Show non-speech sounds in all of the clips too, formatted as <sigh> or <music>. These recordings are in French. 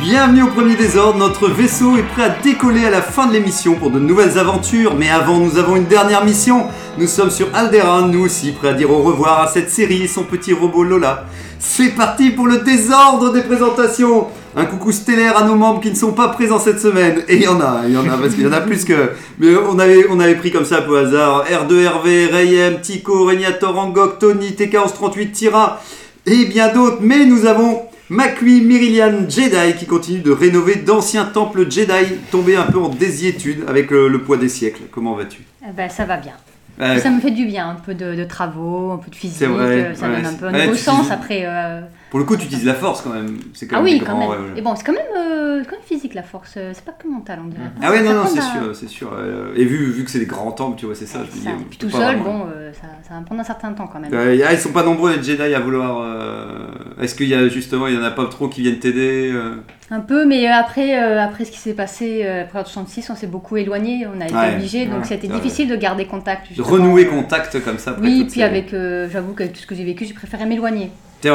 Bienvenue au Premier Désordre, notre vaisseau est prêt à décoller à la fin de l'émission pour de nouvelles aventures, mais avant nous avons une dernière mission. Nous sommes sur Alderaan, nous aussi, prêts à dire au revoir à cette série et son petit robot Lola. C'est parti pour le désordre des présentations Un coucou stellaire à nos membres qui ne sont pas présents cette semaine. Et il y en a, il y en a, parce qu'il y en a plus que... Mais on avait, on avait pris comme ça au hasard R2RV, Rayem, Tico, Regnator, Angok, Tony, TK1138, Tira et bien d'autres. Mais nous avons Makui Myrilian Jedi qui continue de rénover d'anciens temples Jedi tombés un peu en désiétude avec le, le poids des siècles. Comment vas-tu? Eh ben, ça va bien. Euh, Ça me fait du bien, un peu de, de travaux, un peu de physique, vrai, euh, ça ouais, donne un peu un nouveau sens après. euh, Pour le coup, tu utilises la force quand même. C'est quand Ah même oui, quand même. ouais, ouais. Et bon, c'est quand même, euh, quand même physique la force, euh, c'est pas que mental on dirait. Ah ouais, non, non, c'est sûr, c'est sûr. Euh, Et vu, vu que c'est des grands temples, tu vois, c'est ça, je me dis. Ça. Puis tout seul, vraiment- bon, euh, ça, ça va prendre un certain temps quand même. Ah, ils sont pas nombreux les Jedi à vouloir. euh, Est-ce qu'il y a justement, il y en a pas trop qui viennent t'aider Un peu, mais euh, après, euh, après ce qui s'est passé euh, après la 66, on s'est beaucoup éloigné, on a été Ouais, obligé, donc ouais, c'était difficile de garder contact. De renouer contact comme ça. après Oui, puis ces- avec, euh, j'avoue qu'avec tout ce que j'ai vécu, j'ai préféré m'éloigner de,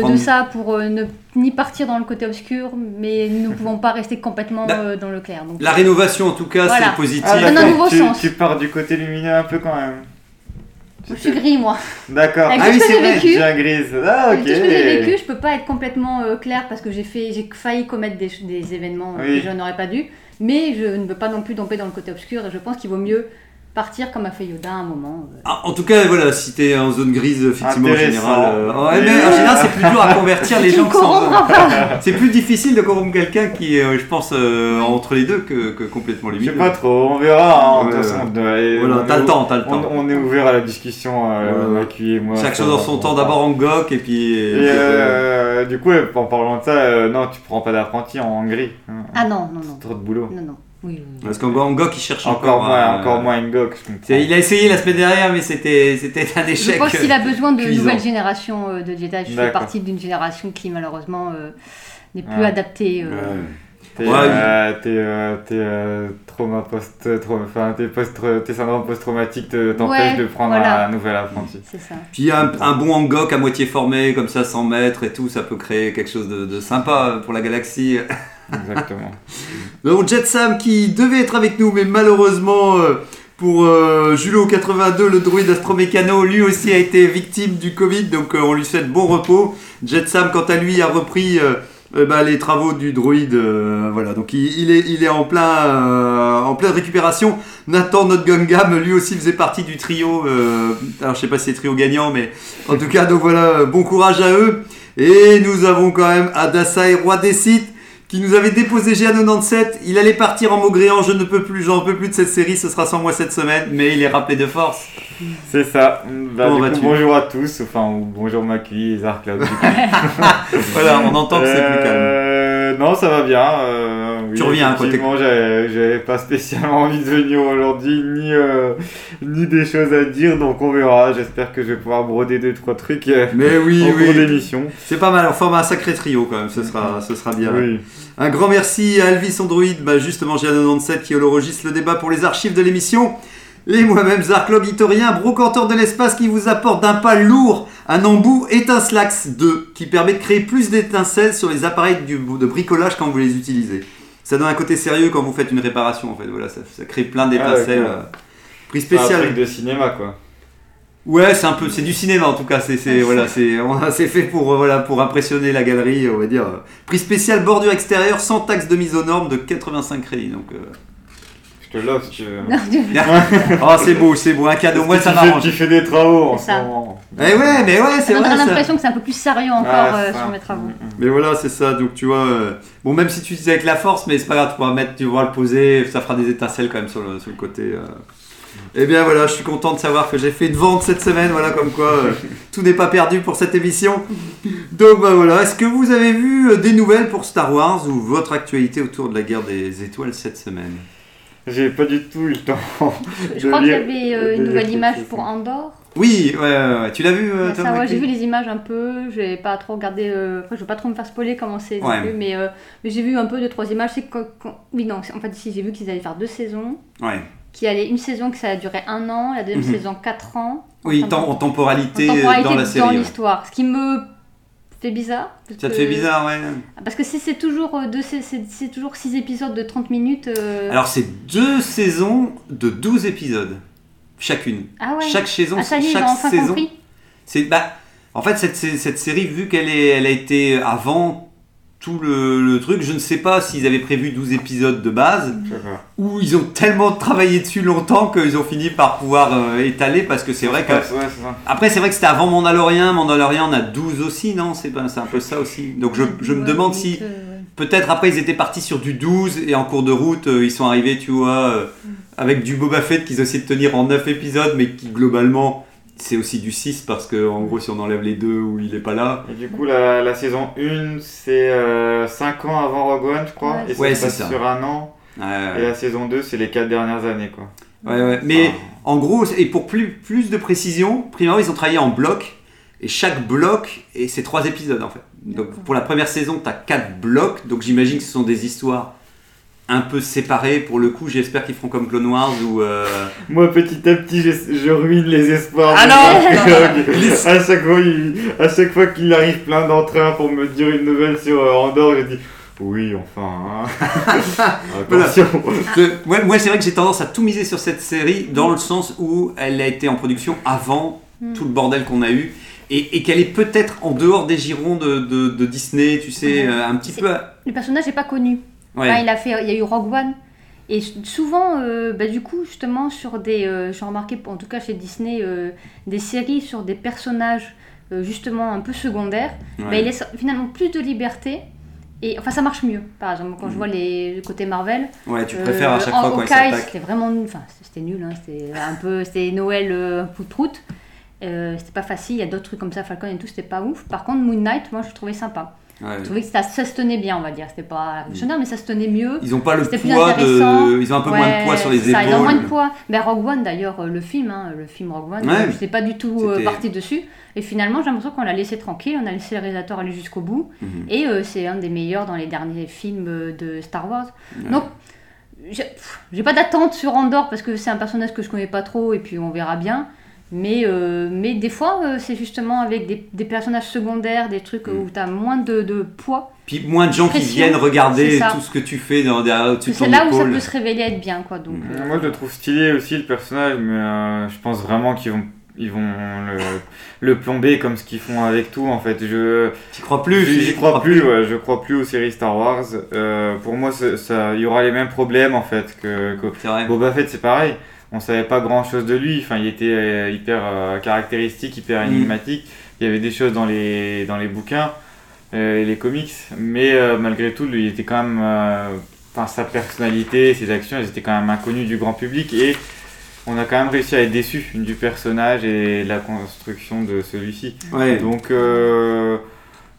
prendre- de ça pour euh, ne ni partir dans le côté obscur, mais nous ne pouvons pas rester complètement La- euh, dans le clair. Donc, La rénovation, en tout cas, Voilà. c'est positif. Ah, donne un nouveau tu, sens. tu pars du côté lumineux un peu quand même. Je suis gris, moi. D'accord. Ah oui, c'est vrai, vécu, es grise. Ah, ok. tout ce que j'ai vécu, je peux pas être complètement euh, claire parce que j'ai fait, j'ai failli commettre des, des événements euh, Oui. que je n'aurais pas dû, mais je ne veux pas non plus tomber dans le côté obscur et je pense qu'il vaut mieux partir comme a fait Yoda à un moment. euh. Ah, En tout cas, voilà, si t'es en zone grise, effectivement, en général. euh, ouais, mais en général, c'est plus dur à convertir <laughs> les gens qui sont. <laughs> C'est plus difficile de corrompre quelqu'un qui est, euh, je pense, euh, entre les deux que, que complètement Je lumineux. sais pas trop, on verra. hein, Ouais, ouais. Voilà, t'as le temps, t'as le On, temps. on est ouvert à la discussion, euh, Voilà. Et moi. Chaque chose en va, son on temps, d'abord en GOC et puis. Et euh, du coup, en parlant de ça, euh, non, tu prends pas d'apprenti en gris. hein. Ah non, non, non. Trop de boulot. Non, non. Oui, oui, oui. Parce qu'en en GOC, il cherche encore. Encore moins, euh, encore moins je c'est- Il a essayé la semaine dernière, mais c'était c'était un Je échec. pense qu'il a besoin de cuisant. nouvelles générations euh, de Jedi. Je fais partie d'une génération qui malheureusement euh, n'est plus Ouais. adaptée. euh, Ouais. T'es Ouais, euh, t'es, euh, t'es, euh, trauma post, enfin tes post, tes syndromes post-traumatiques te- t'empêchent Ouais, de prendre voilà. un nouvel apprenti. C'est ça. Puis un, un bon Angok à moitié formé, comme ça, 100 mètres et tout, ça peut créer quelque chose de, de sympa pour la galaxie. <laughs> Exactement. <laughs> Donc Jet Sam qui devait être avec nous, mais malheureusement euh, pour euh, Julo 82, le druide astromécano, lui aussi a été victime du Covid, donc euh, on lui souhaite bon repos. Jet Sam, quant à lui, a repris euh, bah, les travaux du druide. voilà, donc il, est, il est en, plein, en pleine récupération. Nathan, notre Gungam, lui aussi faisait partie du trio. alors je sais pas si c'est trio gagnant, mais en tout cas, donc voilà, bon courage à eux. Et nous avons quand même Adasai, roi des sites qui nous avait déposé GA97. Il allait partir en maugréant, je ne peux plus, j'en peux plus de cette série, ce sera sans moi cette semaine, mais il est rappelé de force. C'est ça. Bah, coup, bonjour à tous, enfin ou bonjour Maki et coup. <laughs> Voilà, on entend que c'est plus calme. Euh, Non, ça va bien. euh, oui, Tu reviens, t'es- effectivement, j'avais pas spécialement envie de venir aujourd'hui, ni, euh, ni des choses à dire, donc on verra. J'espère que je vais pouvoir broder deux trois trucs euh, Mais oui, en cours d'émission. c'est pas mal, on forme un sacré trio quand même, ce sera, ce sera bien. Oui. Un grand merci à Elvis Android, bah justement GA97 qui holorogiste le débat pour les archives de l'émission. Et moi-même, Zarklog Itorien, brocanteur de l'espace qui vous apporte d'un pas lourd un embout Étincelax 2 qui permet de créer plus d'étincelles sur les appareils de bricolage quand vous les utilisez. Ça donne un côté sérieux quand vous faites une réparation en fait. Voilà, ça, ça crée plein d'étincelles. d'accord. euh, prix C'est un spécial. truc de cinéma quoi. Ouais, c'est un peu, c'est du cinéma en tout cas. C'est, c'est voilà, c'est, on a- c'est fait pour euh, voilà pour impressionner la galerie, on va dire. Prix spécial bordure extérieure sans taxe de mise aux normes de 85 crédits. Donc, euh, Je te l'offre si tu veux. Non, tu- oh <laughs> c'est beau, c'est beau, un cadeau. Moi ça fais- m'arrange. Tu fais des travaux en ce moment. Eh ouais, mais ouais, c'est ça vrai. donnerait ça. l'impression que c'est un peu plus sérieux encore Ah, euh, sur mes travaux. Mm, mm. Mais voilà, c'est ça. Donc tu vois, euh, bon même si tu utilises avec la force, mais c'est pas grave, tu pourras mettre, tu pourras le poser, ça fera des étincelles quand même sur le, sur le côté. euh. Eh bien voilà, je suis content de savoir que j'ai fait une vente cette semaine, voilà comme quoi euh, <laughs> tout n'est pas perdu pour cette émission. Donc bah voilà, est-ce que vous avez vu euh, des nouvelles pour Star Wars ou votre actualité autour de la guerre des étoiles cette semaine? J'ai pas du tout eu le temps. Je de crois qu'il y avait euh, une nouvelle image pour saison. Andorre. Oui, ouais, ouais, ouais. tu l'as vu, euh, ça, ouais, j'ai vu les images un peu, j'ai pas trop regardé, euh, après je veux pas trop me faire spoiler comment c'est Ouais. mais, euh, mais j'ai vu un peu deux trois images. C'est Oui, non, en fait, si j'ai vu qu'ils allaient faire deux saisons, Ouais. qu'il y allait une saison que ça a duré un an, la deuxième Mhm. saison quatre ans. Oui, En tem- en temporalité, en temporalité dans la série. ouais. l'histoire. Ce qui me fait bizarre. Ça te fait bizarre, ouais. Parce que si c'est toujours, euh, deux, toujours six épisodes de 30 minutes. Alors, c'est deux saisons de 12 épisodes, chacune. ah ouais. Chaque saison, ah, ça chaque enfin saison. compris. C'est bah, en fait cette, cette série vu qu'elle est elle a été avant tout le, le truc, je ne sais pas s'ils avaient prévu 12 épisodes de base pas. ou ils ont tellement travaillé dessus longtemps qu'ils ont fini par pouvoir euh, étaler parce que c'est vrai que Ouais, après c'est vrai que c'était avant Mandalorian, Mandalorian on a 12 aussi non, c'est pas c'est un peu ça aussi. Donc je, je me demande si euh. Peut-être après ils étaient partis sur du 12 et en cours de route euh, ils sont arrivés tu vois euh, avec du Boba Fett qu'ils ont essayé de tenir en 9 épisodes mais qui globalement c'est aussi du 6 parce que en gros si on enlève les deux où il est pas là Et du coup, la, la saison 1, c'est 5 ans avant Rogue One, je crois. Ouais, et ça Ouais, se c'est passe ça. sur un an. Ouais, Et la saison 2, c'est les 4 dernières années, quoi. ouais, ouais. Mais Ah. en gros, et pour plus, plus de précision, Primero, ils ont travaillé en bloc. Et chaque bloc, et c'est trois épisodes en fait. Donc pour la première saison, tu as quatre blocs. Donc j'imagine que ce sont des histoires un peu séparées. Pour le coup, j'espère qu'ils feront comme Clone Wars ou. euh, Moi, petit à petit, je, je ruine les espoirs. Ah de non <laughs> à chaque fois, il- à chaque fois qu'il arrive plein d'entrains pour me dire une nouvelle sur euh, Andorre, je dis oui, enfin. hein. <laughs> Attention. Je- ouais, moi, c'est vrai que j'ai tendance à tout miser sur cette série dans le sens où elle a été en production avant Mm. tout le bordel qu'on a eu et, et qu'elle est peut-être en dehors des girons de, de- de Disney, tu sais, euh, un petit peu. Le personnage n'est pas connu. Ouais. Enfin, il, a fait, il y a eu Rogue One. Et souvent, euh, bah, du coup, justement, sur des. euh, J'ai remarqué, en tout cas chez Disney, euh, des séries sur des personnages justement un peu secondaires. Ouais. bah, il laisse finalement plus de liberté. Et enfin, ça marche mieux. Par exemple, quand je vois les, le côté Marvel. Ouais, tu préfères à chaque fois s'attaque. c'était vraiment. nul. Enfin, c'était nul. Hein, c'était un peu. C'était Noël euh. Euh, c'était pas facile. Il y a d'autres trucs comme ça, Falcon et tout, c'était pas ouf. Par contre, Moon Knight, moi, je trouvais sympa. Ouais. Je trouvais que ça, ça se tenait bien, on va dire. C'était pas révolutionnaire, mais ça se tenait mieux. Ils ont pas le poids de. Ils ont un peu moins de poids sur les ça, épaules. ils ont moins de poids. Mais Rogue One, d'ailleurs, euh, le film, hein, le film Rogue One, Ouais. euh, je n'étais pas du tout euh, parti dessus. Et finalement, j'ai l'impression qu'on l'a laissé tranquille, on a laissé le réalisateur aller jusqu'au bout. Mhm. Et euh, c'est un des meilleurs dans les derniers films de Star Wars. Donc, j'ai pas d'attente sur Andorre parce que c'est un personnage que je connais pas trop et puis on verra bien. Mais, euh, mais des fois, euh, c'est justement avec des, des personnages secondaires, des trucs Mm. où tu as moins de, de poids. Puis moins de gens qui viennent regarder tout ce que tu fais dans, derrière au-dessus de C'est là où ça peut se révéler être bien. Quoi, donc, Mm. euh, Moi, je le trouve stylé aussi, le personnage, mais euh, je pense vraiment qu'ils vont, ils vont le, le plomber comme ce qu'ils font avec tout, en fait. Je. T'y crois plus J'y tu- j'y tu crois plus, ouais, je crois plus aux séries Star Wars. Euh, pour moi, ça- il y aura les mêmes problèmes en fait que, que C'est vrai. Boba Fett, c'est pareil. On savait pas grand chose de lui. Enfin, il était euh, hyper euh, caractéristique, hyper Mm. énigmatique. Il y avait des choses dans les, dans les bouquins euh, et les comics, mais euh, malgré tout, lui, il était quand même. euh, Enfin, sa personnalité, ses actions, elles étaient quand même inconnues du grand public et on a quand même réussi à être déçu du personnage et de la construction de celui-ci. Ouais. Donc, euh,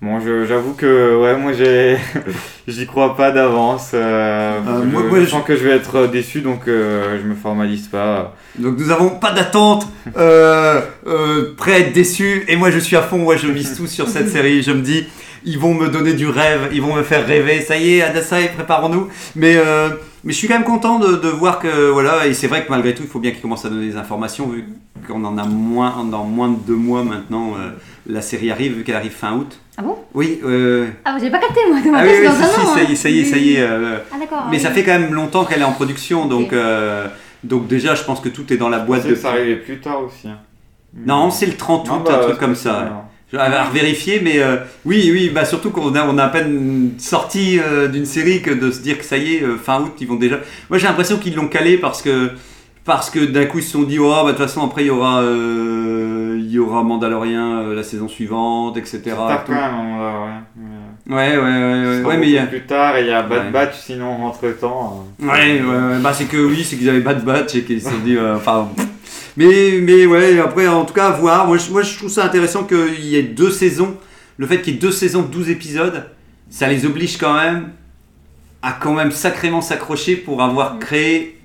bon, je- j'avoue que, ouais, moi, j'ai, <laughs> j'y crois pas d'avance. euh, Euh, je, moi- moi, je je- sens que je vais être déçu, donc euh, je me formalise pas. Donc nous avons pas d'attente, <laughs> euh, euh, prêt à être déçu. Et moi je suis à fond, moi je mise tout sur cette série. Je me dis, ils vont me donner du rêve, ils vont me faire rêver. Ça y est, Adasai, préparons-nous. Mais, euh, mais je suis quand même content de, de voir que voilà. Et c'est vrai que malgré tout, il faut bien qu'ils commencent à donner des informations vu qu'on en a moins dans moins de deux mois maintenant. euh, la série arrive vu qu'elle arrive fin août. Ah bon? Oui. euh, Ah, j'ai pas capté moi, de ah ma oui, oui, dans si, un si, an, ça hein. y est, ça y est, ça y est. euh, Ah d'accord. mais ça fait quand même longtemps qu'elle est en production, donc euh, donc déjà je pense que tout est dans la boîte de. que ça arrivait plus tard aussi. hein. Non, c'est le 30 août, Non, un bah, truc comme ça. Je vais à vérifier, mais euh, oui, oui, bah surtout qu'on a, on a à peine sorti euh, d'une série que de se dire que ça y est, euh, fin août, ils vont déjà. Moi j'ai l'impression qu'ils l'ont calé parce que parce que d'un coup ils se sont dit, oh, bah de toute façon après il y aura il y aura Mandalorian la saison suivante, etc. Tout. ouais. Ouais, ouais, ouais, ouais, mais il y a. plus tard et il y a Bad Ouais. Batch sinon entre temps. Ouais, ouais, ouais, bah c'est que oui, c'est qu'ils avaient Bad Batch et qu'ils se sont dit, euh, enfin, mais, mais ouais, après en tout cas à voir. Moi je, moi je trouve ça intéressant qu'il y ait deux saisons. Le fait qu'il y ait deux saisons de 12 épisodes, ça les oblige quand même à quand même sacrément s'accrocher pour avoir créé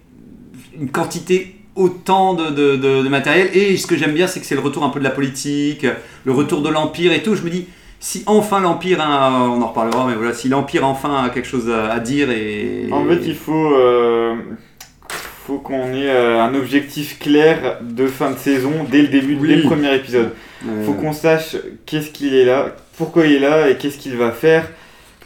une quantité autant de, de- de- de matériel. Et ce que j'aime bien, c'est que c'est le retour un peu de la politique, le retour de l'Empire et tout. Je me dis, si enfin l'Empire, a- on en reparlera, mais voilà, si l'Empire enfin a quelque chose à, à dire et. En fait, il faut, euh, faut qu'on ait euh, un objectif clair de fin de saison dès le début, Oui. dès le premier épisode. Euh, faut qu'on sache qu'est-ce qu'il est là, pourquoi il est là et qu'est-ce qu'il va faire.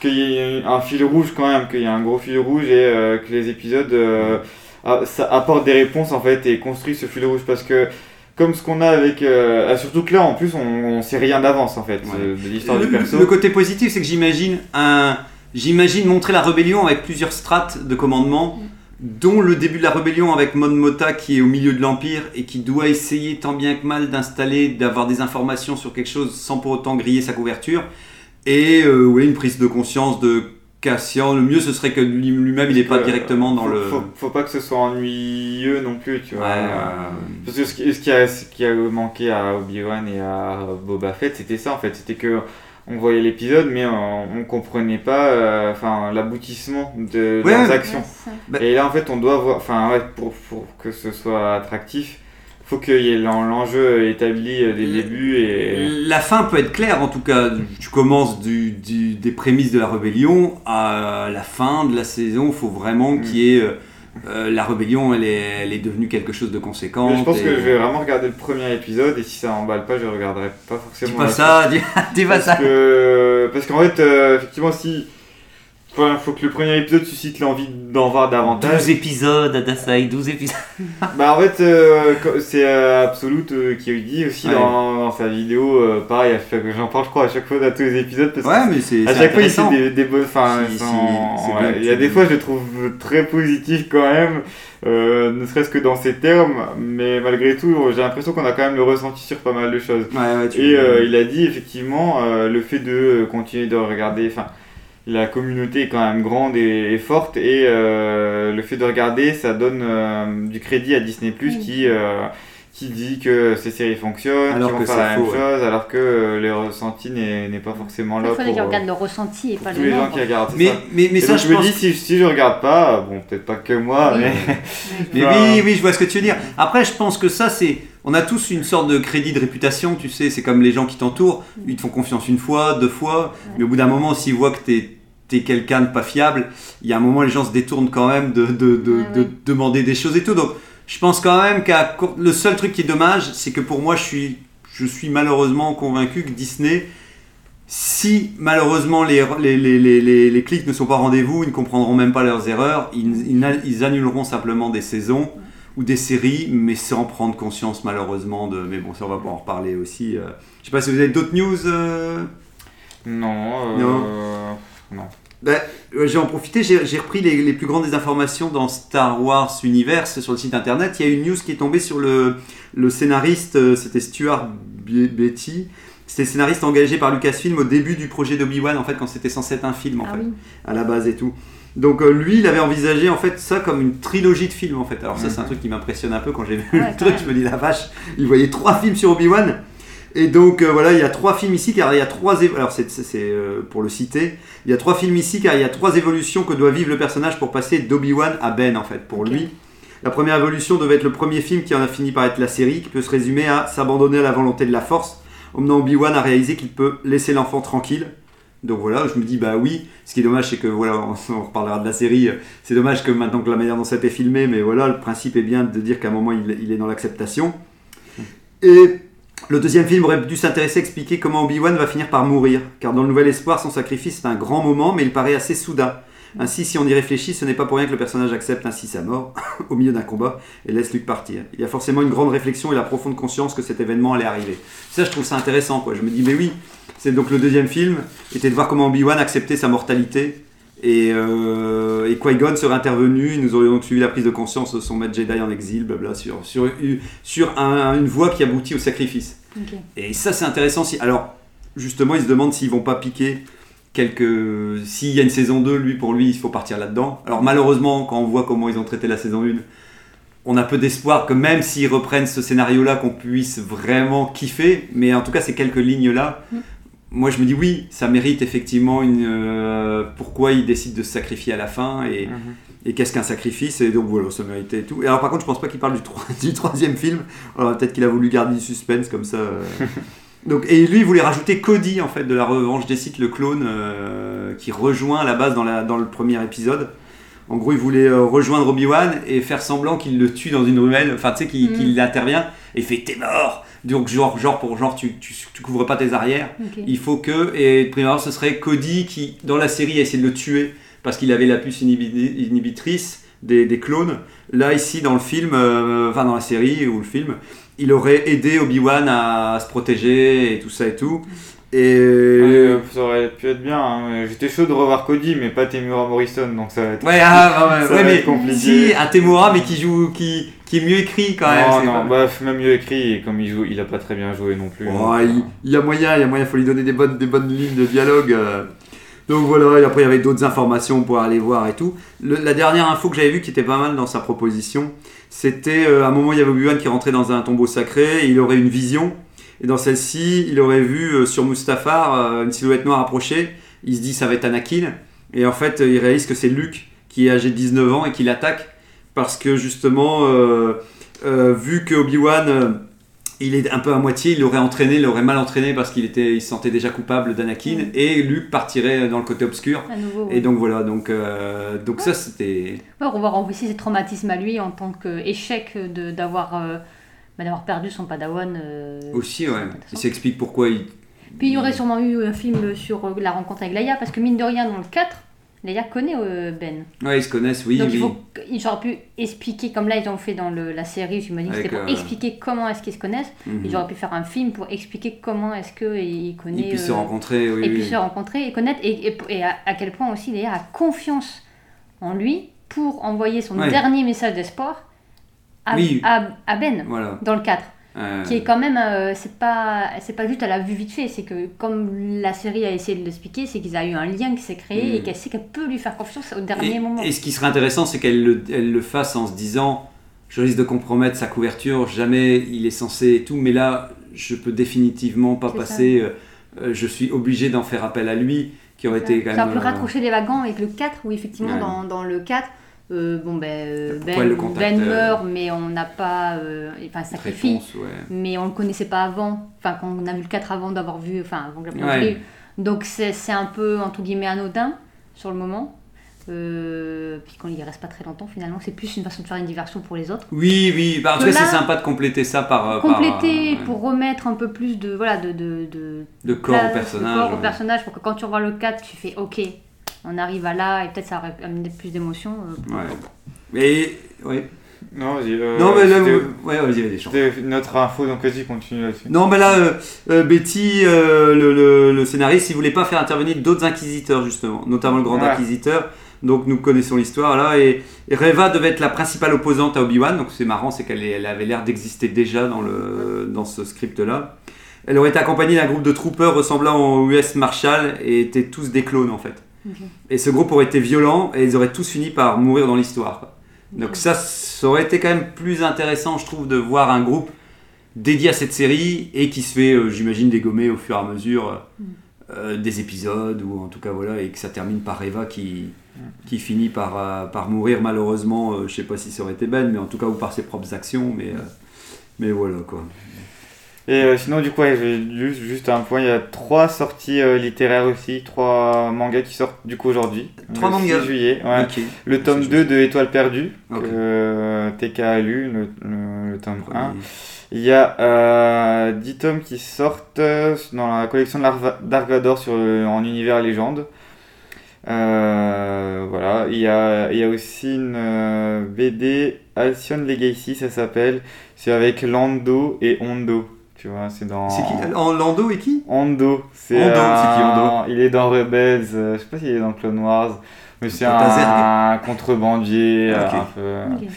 Qu'il y ait un fil rouge quand même, qu'il y ait un gros fil rouge et euh, que les épisodes euh, a- ça apportent des réponses en fait et construisent ce fil rouge parce que comme ce qu'on a avec euh, ah, surtout que là en plus on, on sait rien d'avance en fait Ouais. de l'histoire le, du perso. le côté positif, c'est que j'imagine un. J'imagine montrer la rébellion avec plusieurs strates de commandement, dont le début de la rébellion avec Mon Mota qui est au milieu de l'Empire et qui doit essayer tant bien que mal d'installer, d'avoir des informations sur quelque chose sans pour autant griller sa couverture. Et euh, oui, une prise de conscience de Cassian. Le mieux ce serait que lui- lui-même il n'est pas Euh, directement dans faut, le. Faut, faut pas que ce soit ennuyeux non plus, tu vois. Ouais, Euh, euh, Parce que ce qui, ce qui a, ce qui a manqué à Obi-Wan et à Boba Fett, c'était ça en fait. C'était que on voyait l'épisode, mais on, on comprenait pas euh, enfin, l'aboutissement de Ouais, leurs actions. Ouais. Bah- Et là, en fait, on doit voir, enfin, ouais, pour, pour que ce soit attractif, faut qu'il y ait l'en- l'enjeu établi euh, dès le Le- début et. La fin peut être claire en tout cas. Tu commences du, du- des prémices de la rébellion à la fin de la saison. Il faut vraiment Mm. qu'il y ait. Euh, la rébellion, elle est, elle est devenue quelque chose de conséquent. Mais je pense et- que je vais vraiment regarder le premier épisode et si ça emballe pas, je regarderai pas forcément. Dis pas ça, <laughs> dis, dis pas Parce ça. que, parce qu'en fait, euh, effectivement, si. Enfin, faut que le premier épisode suscite l'envie d'en voir davantage. 12 épisodes, Adasai, 12 épisodes. <laughs> Bah, en fait, euh, c'est euh, Absolute euh, qui a dit aussi Ouais. dans, dans sa vidéo, pareil, j'en parle, je crois, à chaque fois dans tous les épisodes. Parce Ouais, mais c'est à chaque fois, il des, des bonnes. Enfin, Si, si, ouais, il y a des fois, je les trouve très positifs quand même, ne serait-ce que dans ces termes, mais malgré tout, j'ai l'impression qu'on a quand même le ressenti sur pas mal de choses. Ouais, ouais, tu- Et il a dit effectivement le fait de continuer de regarder, enfin la communauté est quand même grande et, et forte et euh, le fait de regarder ça donne euh, du crédit à Disney Plus qui euh, qui dit que ces séries fonctionnent, Alors qu'ils vont que faire c'est la même ouais. chose alors que euh, le ressenti n'est pas forcément là Il pour, faut qu'ils euh, regardent le ressenti et pas le les gens qui regardent. Mais, ça. mais, mais ça, donc, je je me pense. dis si, si je regarde pas, bon peut-être pas que moi, Oui. mais Mais oui, oui, je vois ce que tu veux dire. Après, je pense que ça, c'est. On a tous une sorte de crédit de réputation, tu sais. C'est comme les gens qui t'entourent. Ils te font confiance une fois, deux fois. Mais au bout d'un moment, s'ils voient que t'es es, quelqu'un de pas fiable, il y a un moment, les gens se détournent quand même de, de, de, Ouais, de ouais. demander des choses et tout. Donc, je pense quand même qu'à le seul truc qui est dommage, c'est que pour moi, je suis, je suis malheureusement convaincu que Disney. Si malheureusement les, les, les, les, les- clics ne sont pas rendez-vous, ils ne comprendront même pas leurs erreurs, ils, ils, ils annuleront simplement des saisons ou des séries, mais sans prendre conscience malheureusement de. Mais bon, ça on va pouvoir en reparler aussi. euh. Je sais pas si vous avez d'autres news. euh non, euh, Non. non. Ben, euh, j'ai en profité, j'ai repris les, les plus grandes des informations dans Star Wars Universe sur le site internet. Il y a une news qui est tombée sur le, le scénariste, euh, c'était Stuart Be- Betty. C'était le scénariste engagé par Lucasfilm au début du projet d'Obi-Wan, en fait, quand c'était censé être un film, en Ah fait, oui. à la base et tout. Donc euh, lui, il avait envisagé en fait ça comme une trilogie de films en fait. Alors ça, c'est un Mhm. truc qui m'impressionne un peu quand j'ai vu Ouais, le truc. même. Je me dis la vache, il voyait trois films sur Obi-Wan. Et donc euh, voilà, il y a trois films ici car il y a trois. évo- Alors c'est c'est- euh, pour le citer, il y a trois films ici car il y a trois évolutions que doit vivre le personnage pour passer d'Obi-Wan à Ben en fait. Pour lui, la première évolution devait être le premier film qui en a fini par être la série, qui peut se résumer à s'abandonner à la volonté de la Force, emmenant Obi-Wan à réaliser qu'il peut laisser l'enfant tranquille. Donc voilà, je me dis bah oui. Ce qui est dommage, c'est que voilà, on, <laughs> on reparlera de la série. C'est dommage que maintenant que la manière dont ça a été filmé, mais voilà, le principe est bien de dire qu'à un moment il, il est dans l'acceptation. Et le deuxième film aurait dû s'intéresser à expliquer comment Obi-Wan va finir par mourir, car dans le Nouvel Espoir, son sacrifice est un grand moment, mais il paraît assez soudain. Ainsi, si on y réfléchit, ce n'est pas pour rien que le personnage accepte ainsi sa mort, <laughs> au milieu d'un combat, et laisse Luke partir. Il y a forcément une grande réflexion et la profonde conscience que cet événement allait arriver. Ça, je trouve ça intéressant, quoi. Je me dis, mais oui, c'est donc le deuxième film, était de voir comment Obi-Wan acceptait sa mortalité, et, euh, et Qui-Gon serait intervenu, nous aurions donc suivi la prise de conscience de son maître Jedi en exil, blabla, sur, sur, sur un- une voie qui aboutit au sacrifice. Et ça, c'est intéressant. Si... Alors, justement, ils se demandent s'ils vont pas piquer quelques. S'il y a une saison 2, lui, pour lui, il faut partir là-dedans. Alors, malheureusement, quand on voit comment ils ont traité la saison 1, on a peu d'espoir que même s'ils reprennent ce scénario-là, qu'on puisse vraiment kiffer. Mais en tout cas, ces quelques lignes-là, Mm. Moi je me dis oui, ça mérite effectivement une. euh, pourquoi il décide de se sacrifier à la fin et, Mhm. et qu'est-ce qu'un sacrifice et donc voilà, ça méritait et tout. Et alors par contre, je pense pas qu'il parle du, troi- <laughs> du troisième film. Peut-être qu'il a voulu garder du suspense comme ça. euh. <laughs> donc et lui, il voulait rajouter Cody en fait de la Revanche des Sith, le clone euh, qui rejoint à la base dans, la, dans le premier épisode. En gros, il voulait euh, rejoindre Obi-Wan et faire semblant qu'il le tue dans une ruelle, enfin tu sais, qu'il qu'il intervient et fait t'es mort. Donc genre, genre pour genre tu, tu, tu couvres pas tes arrières. Il faut que, et abord, ce serait Cody qui, dans la série, a essayé de le tuer parce qu'il avait la puce inhibi- inhibitrice des, des clones. Là, ici, dans le film, euh, enfin dans la série ou le film, il aurait aidé Obi-Wan à, se protéger et tout ça et tout. Et Euh, ça aurait pu être bien. hein. J'étais chaud de revoir Cody, mais pas Temura Morrison, donc ça va être. ouais, ah, ouais, Ça ouais, va mais être compliqué. si un Temura, mais qui joue, qui, qui est mieux écrit quand même. non, non, pas- bref, même mieux écrit, et comme il joue, il a pas très bien joué non plus. Oh, donc, il, euh, il y a moyen, il a moyen, faut lui donner des bonnes, des bonnes lignes de dialogue. euh. Donc voilà, et après il y avait d'autres informations pour aller voir et tout. Le- la dernière info que j'avais vue qui était pas mal dans sa proposition, c'était euh, à un moment il y avait Obi-Wan qui rentrait dans un tombeau sacré et il aurait une vision. Et dans celle-ci, il aurait vu euh, sur Mustafar euh, une silhouette noire approcher. Il se dit ça va être Anakin. Et en fait, euh, il réalise que c'est Luke qui est âgé de 19 ans et qui l'attaque parce que justement, euh, euh, vu que Obi-Wan euh, il est un peu à moitié, il l'aurait entraîné, il l'aurait mal entraîné parce qu'il était, il se sentait déjà coupable d'Anakin Mm. et Luke partirait dans le côté obscur. À nouveau. Et donc voilà, donc, ça c'était. Ouais, on va aussi ses traumatismes à lui en tant qu'échec d'avoir bah, d'avoir perdu son padawan. euh, Aussi, ouais. Il s'explique pourquoi il. Puis il y aurait sûrement eu un film sur euh, la rencontre avec Leia, parce que mine de rien, dans le 4, Leia connaît euh, Ben. Ouais, ils se connaissent, oui. Donc oui. il faut qu'ils auraient pu expliquer, comme là ils ont fait dans le- la série, que Avec, c'était pour euh, expliquer comment est-ce qu'ils se connaissent. Mhm. Ils auraient pu faire un film pour expliquer comment est-ce qu'ils connaissent. Ils puissent se euh, rencontrer, oui. et oui. puis se rencontrer et connaître et, et- et à, à quel point aussi Léa a confiance en lui pour envoyer son Ouais. dernier message d'espoir à, Oui. à- à Ben Voilà. dans le 4 Euh, qui est quand même euh, c'est pas c'est pas juste à la vue vite fait c'est que comme la série a essayé de l'expliquer c'est qu'ils a eu un lien qui s'est créé et qu'elle sait qu'elle peut lui faire confiance au dernier et, moment et ce qui serait intéressant, c'est qu'elle le, elle le fasse en se disant je risque de compromettre sa couverture, jamais il est censé et tout, mais là, je peux définitivement pas passer. euh, euh, je suis obligé d'en faire appel à lui, qui aurait été quand ça même. peut euh, raccrocher des wagons avec le 4 où effectivement Ouais. dans, dans le 4 euh, bon ben, euh, ben, Ben euh, meurt mais on n'a pas euh, enfin sacrifie réponse, ouais. mais on le connaissait pas avant, enfin quand on a vu le 4 avant d'avoir vu, enfin avant que Ouais. Donc c'est c'est un peu entre guillemets anodin sur le moment. Euh, puis quand il y reste pas très longtemps finalement, c'est plus une façon de faire une diversion pour les autres. Oui, oui, bah, en tout cas, c'est sympa de compléter ça par. par, Compléter ouais, pour remettre un peu plus de voilà de, de, de, de corps place, au de personnage. corps au personnage pour que quand tu revois le 4, tu fais ok, on arrive à là et peut-être ça aurait amené plus d'émotion. euh, Ouais. Mais, ouais. Non, vas-y. euh, non, mais là, c'était- ouais, vas-y, vas-y. C'était notre info, donc vas-y, continue là-dessus. Non, mais là, euh, euh, Betty, euh, le, le- le scénariste, il voulait pas faire intervenir d'autres inquisiteurs, justement, notamment le grand Ouais. inquisiteur. Donc, nous connaissons l'histoire là. Et, et Reva devait être la principale opposante à Obi-Wan. Donc, c'est marrant, c'est qu'elle elle avait l'air d'exister déjà dans, le, dans ce script-là. Elle aurait été accompagnée d'un groupe de troopers ressemblant aux US Marshall et étaient tous des clones, en fait. Et ce groupe aurait été violent et ils auraient tous fini par mourir dans l'histoire. Donc ça, ça aurait été quand même plus intéressant, je trouve, de voir un groupe dédié à cette série et qui se fait, euh, j'imagine, dégommer au fur et à mesure euh, euh, des épisodes ou en tout cas voilà et que ça termine par Eva qui qui finit par, euh, par mourir malheureusement. je sais pas si ça aurait été Ben, mais en tout cas ou par ses propres actions, mais euh, mais voilà quoi. Et euh, sinon, du coup, ouais, juste, juste un point, il y a trois sorties euh, littéraires aussi, trois mangas qui sortent du coup aujourd'hui. Trois le 6 mangas. juillet, ouais. Ok. Le tome 2 de Étoile perdue, que euh, TK a lu, le, le- le tome 1. Premier. Il y a euh, 10 tomes qui sortent euh, dans la collection Dark Vador sur, en univers légende. Euh, voilà, il y a, il y a aussi une euh, BD Alcyon Legacy, ça s'appelle. C'est avec Lando et Hondo. Tu vois, c'est dans. C'est qui? En Lando et qui? Hondo. C'est Hondo, c'est qui, Hondo un- Il est dans Rebels, euh, je sais pas s'il est dans Clone Wars, mais c'est un contrebandier euh, Ok. un peu. Ok.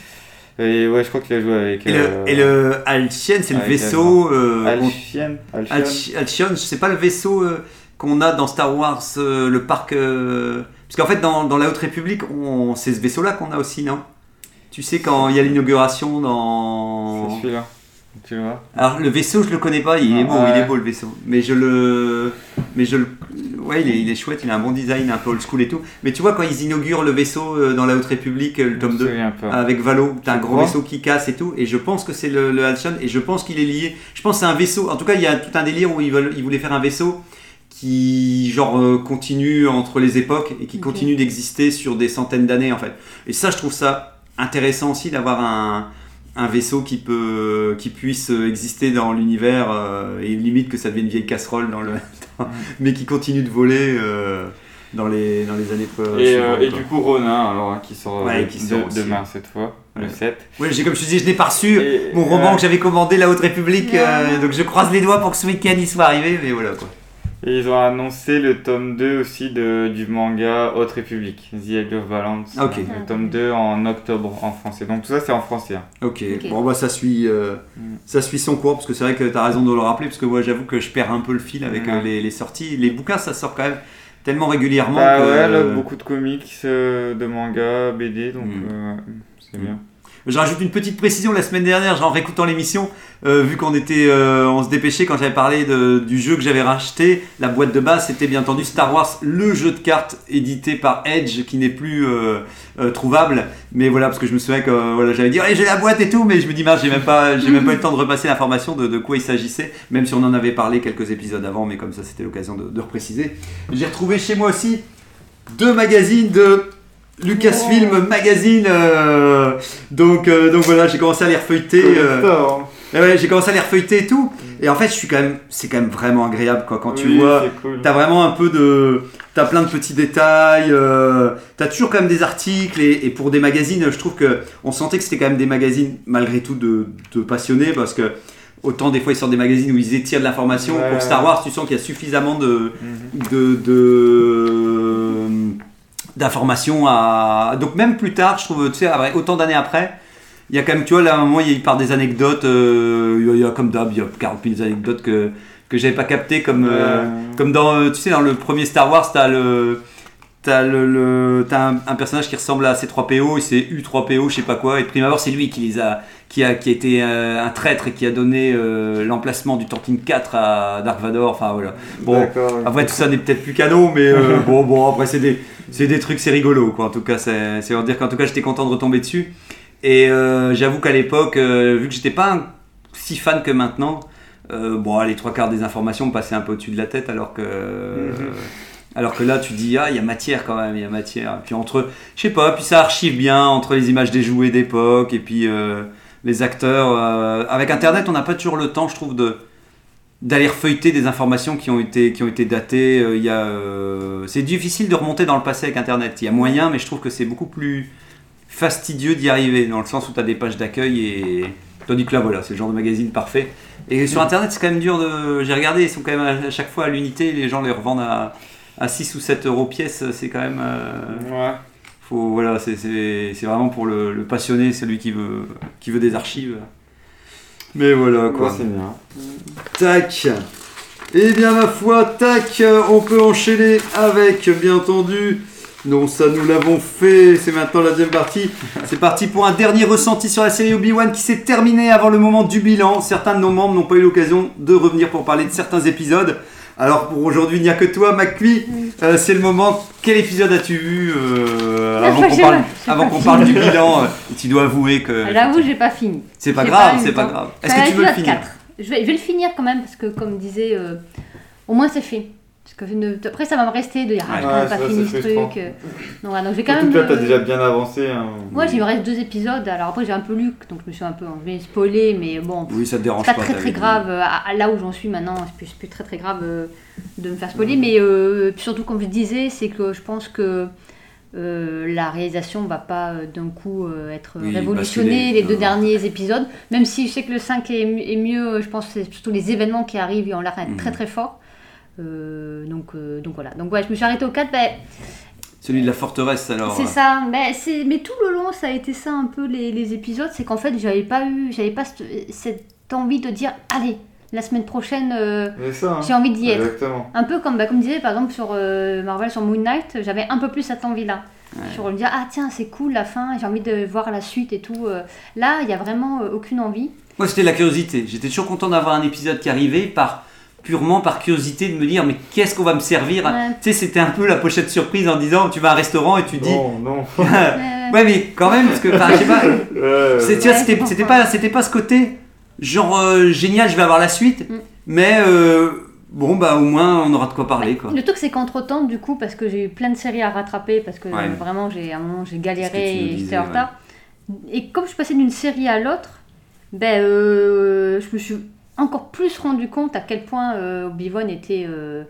Et ouais, je crois qu'il a joué avec. Et euh, le, et le Alcien, c'est le vaisseau. euh, Alcien. Alcien. Alch- Alcyon, c'est pas le vaisseau euh, qu'on a dans Star Wars, euh, le parc. euh, Parce qu'en fait, dans, dans la Haute République, on... c'est ce vaisseau-là qu'on a aussi, non? Tu sais, quand il y a l'inauguration C'est dans. celui-là. Tu vois Alors le vaisseau, je le connais pas, il est Ah, beau, ouais. il est beau le vaisseau. Mais je le. Mais je le. Ouais, il est, il est chouette, il a un bon design, un peu old school et tout. Mais tu vois, quand ils inaugurent le vaisseau euh, dans la Haute République, euh, le tome me 2, souviens pas. avec Valo, t'as un gros vaisseau qui casse et tout, et je pense que c'est le, le Halcyon, et je pense qu'il est lié. Je pense que c'est un vaisseau. En tout cas, il y a tout un délire où ils, veulent, ils voulaient faire un vaisseau qui, genre, euh, continue entre les époques et qui continue d'exister sur des centaines d'années, en fait. Et ça, je trouve ça intéressant aussi d'avoir un, un vaisseau qui peut qui puisse exister dans l'univers euh, et limite que ça devienne une vieille casserole dans le <laughs> dans- mais qui continue de voler euh, dans les dans les années Et, euh, et du coup, Ronin, alors, hein, qui sort Ouais, euh, qui sort demain cette fois, le Ouais. 7. Ouais, j'ai comme je te dis, je n'ai pas reçu Et- mon roman que j'avais commandé La Haute République, euh, donc je croise les doigts pour que ce week-end il soit arrivé, mais voilà quoi. Et ils ont annoncé le tome 2 aussi de, du manga Haute République, The Edge of Balance. Ok. Donc, Le tome 2 en octobre en français. Donc tout ça c'est en français. hein. Ok, Ok. bon bah ça suit, euh, Mm. ça suit son cours parce que c'est vrai que tu as raison de le rappeler parce que moi j'avoue que je perds un peu le fil avec Ouais. euh, les, les sorties. Les bouquins ça sort quand même tellement régulièrement Bah que ouais, là, beaucoup de comics, euh, de manga, BD, donc Mm. euh, c'est bien. Je rajoute une petite précision la semaine dernière, genre en réécoutant l'émission, euh, vu qu'on était, euh, on se dépêchait quand j'avais parlé du jeu que j'avais racheté, la boîte de base c'était bien entendu Star Wars, le jeu de cartes édité par Edge qui n'est plus euh, trouvable. Mais voilà, parce que je me souviens que voilà, j'avais dit j'ai la boîte et tout, mais je me dis mince, j'ai même pas, même pas eu le temps de repasser l'information de, de quoi il s'agissait, même si on en avait parlé quelques épisodes avant, mais comme ça c'était l'occasion de, de repréciser. J'ai retrouvé chez moi aussi deux magazines de Lucasfilm Magazine. euh, donc, euh, donc voilà, j'ai commencé à les refeuilleter. euh, ouais, j'ai commencé à les refeuilleter et tout. Et en fait, je suis quand même, c'est quand même vraiment agréable quoi. Quand tu vois, cool. t'as vraiment un peu de, t'as plein de petits détails. t'as toujours quand même des articles et, et pour des magazines, je trouve que on sentait que c'était quand même des magazines malgré tout de, de passionnés parce que autant des fois ils sortent des magazines où ils étirent de l'information. Ouais. Pour Star Wars, tu sens qu'il y a suffisamment de Mhm. de, de d'informations à donc même plus tard je trouve tu sais autant d'années après il y a quand même tu vois là à un moment il part des anecdotes euh, il y a- comme d'hab il y a 40 000 anecdotes que que j'avais pas capté comme euh, comme dans euh, tu sais dans le premier Star Wars t'as le T'as le, un, un personnage qui ressemble à C3PO et c'est U3PO, je sais pas quoi. Et de prime abord, c'est lui qui les a, qui a, qui a été euh, un traître et qui a donné euh, l'emplacement du Tantive 4 à Dark Vador. Enfin voilà. Bon, après tout ça n'est peut-être plus canon, mais euh, <laughs> bon, bon, après c'est des, c'est des trucs, c'est rigolo, quoi. En tout cas, c'est, c'est dire qu'en tout cas, j'étais content de retomber dessus. Et euh, j'avoue qu'à l'époque, vu que j'étais pas un- si fan que maintenant, bon, les trois quarts des informations me passaient un peu au-dessus de la tête, alors que, euh, alors que là, tu dis, ah, il y a matière quand même, il y a matière. Puis entre, je sais pas, puis ça archive bien entre les images des jouets d'époque et puis euh, les acteurs. euh, avec Internet, on n'a pas toujours le temps, je trouve, de d'aller refeuilleter des informations qui ont été, qui ont été datées. euh, c'est difficile de remonter dans le passé avec Internet. Il y a moyen, mais je trouve que c'est beaucoup plus fastidieux d'y arriver, dans le sens où tu as des pages d'accueil et... Tandis que là, voilà, c'est le genre de magazine parfait. Et sur Internet, c'est quand même dur de... J'ai regardé, ils sont quand même à chaque fois à l'unité, les gens les revendent à, à 6 ou 7 euros pièce, c'est quand même... euh, Ouais. faut, voilà, c'est- vraiment pour le, le passionné, celui qui veut, qui veut des archives. Mais voilà, quoi. Ouais, c'est bien. Tac. Eh bien, ma foi, tac, euh, on peut enchaîner avec, bien entendu. Non, ça nous l'avons fait, c'est maintenant la deuxième partie. C'est parti pour un dernier ressenti sur la série Obi-Wan qui s'est terminé avant le moment du bilan. Certains de nos membres n'ont pas eu l'occasion de revenir pour parler de certains épisodes. Alors pour aujourd'hui, il n'y a que toi, McQueen. Euh, c'est le moment. Quel épisode as-tu vu euh, Ah, avant qu'on parle, avant qu'on du bilan euh, Tu dois avouer que. J'avoue, j'ai pas fini. C'est pas grave, c'est pas grave. Est-ce que tu veux le finir 4. je vais, je vais le finir quand même parce que, comme disait, au moins c'est fait. Parce que je ne- après, ça va me rester de dire ah, Ouais, même pas ça, fini ce frustrant. truc. euh. Donc, voilà, donc je vais quand En tout même. cas, t'as déjà bien avancé. hein. Moi, il me reste deux épisodes. Alors après, j'ai un peu lu, donc je me suis un peu enlevé, spoilé, mais bon. Oui, ça te dérange C'est pas. pas très très dit. grave euh, à, là où j'en suis maintenant, c'est plus, très très grave euh, de me faire spoiler, mais euh, surtout comme je disais, c'est que je pense que euh, la réalisation va pas euh, d'un coup euh, être Oui, révolutionnée les deux non. derniers épisodes, même si je sais que le 5 est, est mieux, je pense que c'est surtout les événements qui arrivent, ils ont l'air d'être Mhm. très très forts. Euh, donc, euh, donc voilà, donc ouais, je me suis arrêtée au 4, ben, Celui de la forteresse alors. c'est euh, ça, mais, c'est, mais tout le long, ça a été ça un peu les, les épisodes, c'est qu'en fait, j'avais pas eu, j'avais pas cette, cette envie de dire, allez, la semaine prochaine, euh, hein. j'ai envie d'y être. Exactement. Un peu comme, bah, comme disait par exemple sur euh, Marvel, sur Moon Knight, j'avais un peu plus cette envie-là. Sur me dire, ah tiens, c'est cool la fin, j'ai envie de voir la suite et tout. Là, il n'y a vraiment euh, aucune envie. Moi, c'était la curiosité. J'étais toujours content d'avoir un épisode qui arrivait par purement par curiosité de me dire mais qu'est-ce qu'on va me servir Ouais. Tu sais, c'était un peu la pochette surprise en disant tu vas à un restaurant et tu dis Non, non. <laughs> Ouais mais quand même parce que enfin, je sais pas. Euh, C'est- tu vois, Ouais, c'était, pas, c'était pas ce côté genre euh, génial, je vais avoir la suite, Mm. mais euh, bon bah au moins on aura de quoi parler quoi. Le truc, c'est qu'entre temps, du coup, parce que j'ai eu plein de séries à rattraper, parce que Ouais. vraiment, j'ai, à un moment, j'ai galéré et j'étais en ouais. retard. Et comme je passais d'une série à l'autre, ben, euh, je me suis encore plus rendu compte à quel point euh, Obi-Wan était, euh,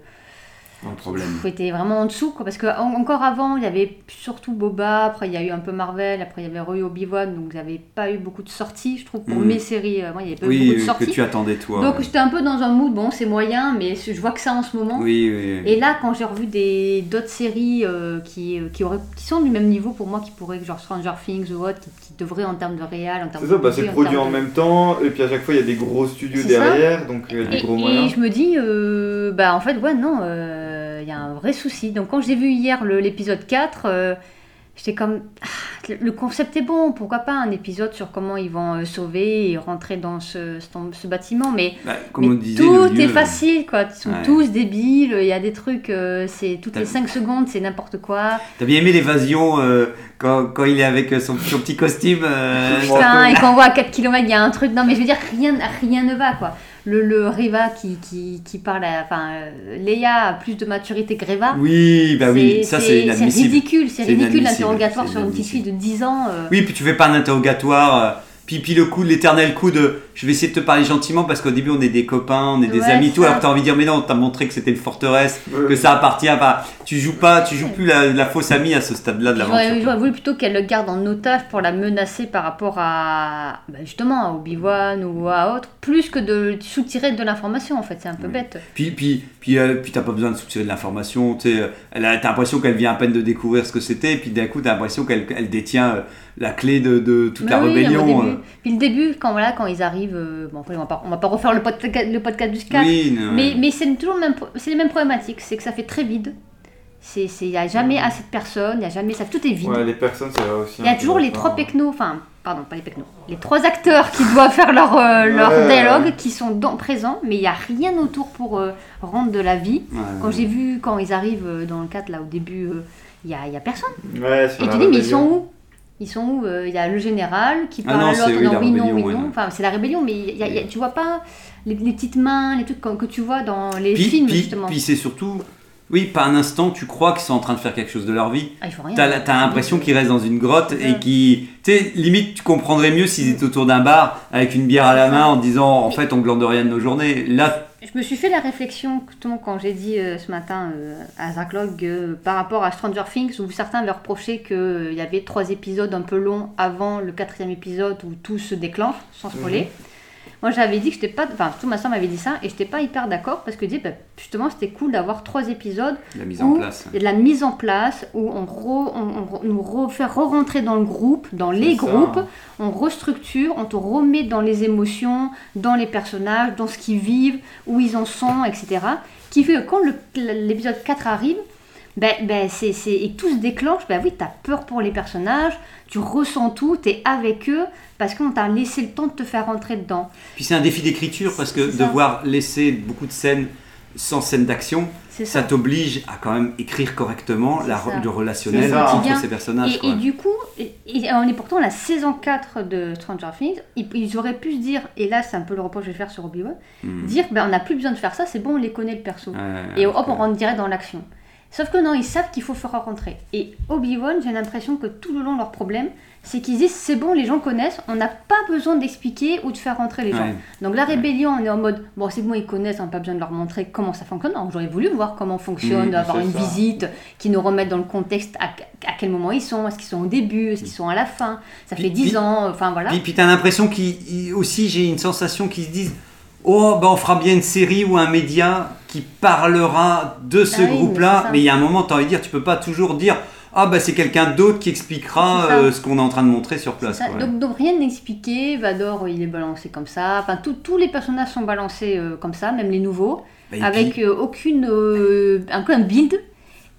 Un problème. pff, était vraiment en dessous. Quoi, parce que en- encore avant, il y avait surtout Boba, après il y a eu un peu Marvel, après il y avait eu Obi-Wan, donc il n'y avait pas eu beaucoup de sorties, je trouve, pour Mm. mes séries. euh, moi, il n'y avait pas eu Oui, beaucoup de euh, sorties. que tu attendais toi. Donc ouais. j'étais un peu dans un mood, bon, c'est moyen, mais je vois que ça en ce moment. Oui, oui. oui. Et là, quand j'ai revu des d'autres séries euh, qui, euh, qui, auraient, qui sont du même niveau pour moi, qui pourraient, genre Stranger Things ou autre, qui, qui devraient en termes de réal, en termes C'est de ça, bah, c'est produit en de- même temps, et puis à chaque fois il y a des gros studios C'est ça. derrière, donc il y a des Et, gros et moyens. je me dis, euh, bah en fait, ouais, non, euh, il y a un vrai souci. Donc quand j'ai vu hier l'épisode 4, euh, j'étais comme, ah, le- concept est bon, pourquoi pas un épisode sur comment ils vont euh, sauver et rentrer dans ce, ce, ce bâtiment, mais Bah, comme Mais on disait, le tout lieu, est facile, quoi. Ils sont Ouais. tous débiles. Il y a des trucs, euh, c'est toutes les 5 secondes, c'est n'importe quoi. T'as bien aimé l'évasion euh, quand, quand il est avec euh, son, son petit costume euh. Putain, et quand on voit à 4 km, il y a un truc. Non, mais je veux dire, rien, rien ne va, quoi. Le, le Riva qui, qui, qui parle à. Enfin, euh, Léa a plus de maturité que Riva. Oui, bah oui, ça c'est inadmissible. ridicule, c'est C'est ridicule l'interrogatoire c'est sur une petite fille de 10 ans. euh. Oui, puis tu fais pas un interrogatoire. Puis, puis le coup, l'éternel coup de je vais essayer de te parler gentiment parce qu'au début on est des copains, on est des Ouais, amis, tout. Alors t'as envie de dire mais non, t'as montré que c'était une forteresse, Ouais. que ça appartient. Tu joues pas, tu joues plus la, la fausse amie à ce stade-là de l'aventure. j'aurais voulu plutôt qu'elle le garde en otage pour la menacer par rapport à bah, justement à Obi-Wan ou à autre, plus que de soutirer de l'information en fait, c'est un peu bête. Puis, puis, puis, euh, puis t'as pas besoin de soutirer de l'information. Euh, t'as l'impression qu'elle vient à peine de découvrir ce que c'était, et puis d'un coup t'as l'impression qu'elle elle détient euh, la clé de, de toute Mais la oui, au rébellion. début. euh. Puis le début, quand, voilà, quand ils arrivent, euh, bon, après, on va pas, on va pas refaire le podcast, le podcast du 4, Oui, non, mais, mais c'est toujours le même, les mêmes problématiques, c'est que ça fait très vide. Il n'y a jamais assez de personnes, il y a jamais ça, tout est vide. Ouais, les personnes, c'est vrai aussi. Il y a toujours les trois pecnos, enfin, pardon, pas les pecnos, les trois acteurs qui doivent faire leur, euh, leur Ouais. dialogue, qui sont dans, présents, mais il n'y a rien autour pour euh, rendre de la vie. Ouais, Quand ouais. j'ai vu, quand ils arrivent euh, dans le 4, là, au début, euh, il n'y a, il y a personne. Et tu dis, mais ils sont où? Ils sont où Euh, Il y a le général qui Ah parle non, à l'autre, oui, non, la oui, non, oui. Enfin, c'est la rébellion, mais y a- il y a- tu vois pas les, les petites mains, les trucs que, que tu vois dans les Puis, films, puis, justement. puis c'est surtout, oui, pas un instant tu crois qu'ils sont en train de faire quelque chose de leur vie. Ah. T'as t'as l'impression qu'ils restent dans une grotte et qui, tu sais, limite tu comprendrais mieux s'ils étaient autour d'un bar avec une bière à la main en disant en fait on glande rien de nos journées. Là, Je me suis fait la réflexion quand j'ai dit euh, ce matin euh, à Zach Logg euh, par rapport à Stranger Things où certains avaient reproché qu'il y avait trois épisodes un peu longs avant le quatrième épisode où tout se déclenche, sans spoiler. Moi j'avais dit que j'étais pas. Enfin, tout ma soeur m'avait dit ça et j'étais pas hyper d'accord parce que je disais, bah, justement c'était cool d'avoir trois épisodes la mise en place. il y a de la mise en place où on, re- on- on nous refait re-rentrer dans le groupe, dans les ça. groupes, on restructure, on te remet dans les émotions, dans les personnages, dans ce qu'ils vivent, où ils en sont, etc. Qui fait que quand l'épisode 4 arrive, ben, ben c'est, et tout se déclenche, ben oui, tu as peur pour les personnages, tu ressens tout, tu es avec eux, parce qu'on t'a laissé le temps de te faire rentrer dedans. Puis c'est un défi d'écriture parce que devoir laisser beaucoup de scènes sans scène d'action, ça ça. t'oblige à quand même écrire correctement la, ça. le relationnel ça. entre ces personnages. Et, quoi. et du coup, et, et on est pourtant la saison 4 de Stranger Things, ils, ils auraient pu se dire, et là c'est un peu le reproche que je vais faire sur Obi-Wan, Hmm. dire ben, on n'a plus besoin de faire ça, c'est bon, on les connaît le perso. Et hop, on rentre direct dans l'action. Sauf que non, ils savent qu'il faut faire rentrer. Et Obi-Wan, j'ai l'impression que tout le long, leur problème, c'est qu'ils disent c'est bon, les gens connaissent, on n'a pas besoin d'expliquer ou de faire rentrer les gens. Ouais. Donc la rébellion, on est en mode bon, c'est bon, ils connaissent, on n'a pas besoin de leur montrer comment ça fonctionne. Non, j'aurais voulu voir comment fonctionne, Mmh, avoir une ça. visite qui nous remette dans le contexte à, à quel moment ils sont, est-ce qu'ils sont au début, est-ce qu'ils sont à la fin. Ça Puis- fait 10 puis- ans, enfin voilà. Puis, puis t'as l'impression qu'ils ils- aussi j'ai une sensation qu'ils se disent oh bah on fera bien une série ou un média qui parlera de ce Ah oui, mais groupe-là. c'est mais il y a un moment t'as envie de dire tu peux pas toujours dire ah bah c'est quelqu'un d'autre qui expliquera C'est euh, ce qu'on est en train de montrer sur place donc, donc rien n'est expliqué, Vador il est balancé comme ça, enfin tout- tous les personnages sont balancés euh, comme ça, même les nouveaux, Bah, avec puis- euh, aucune, euh, un, un build.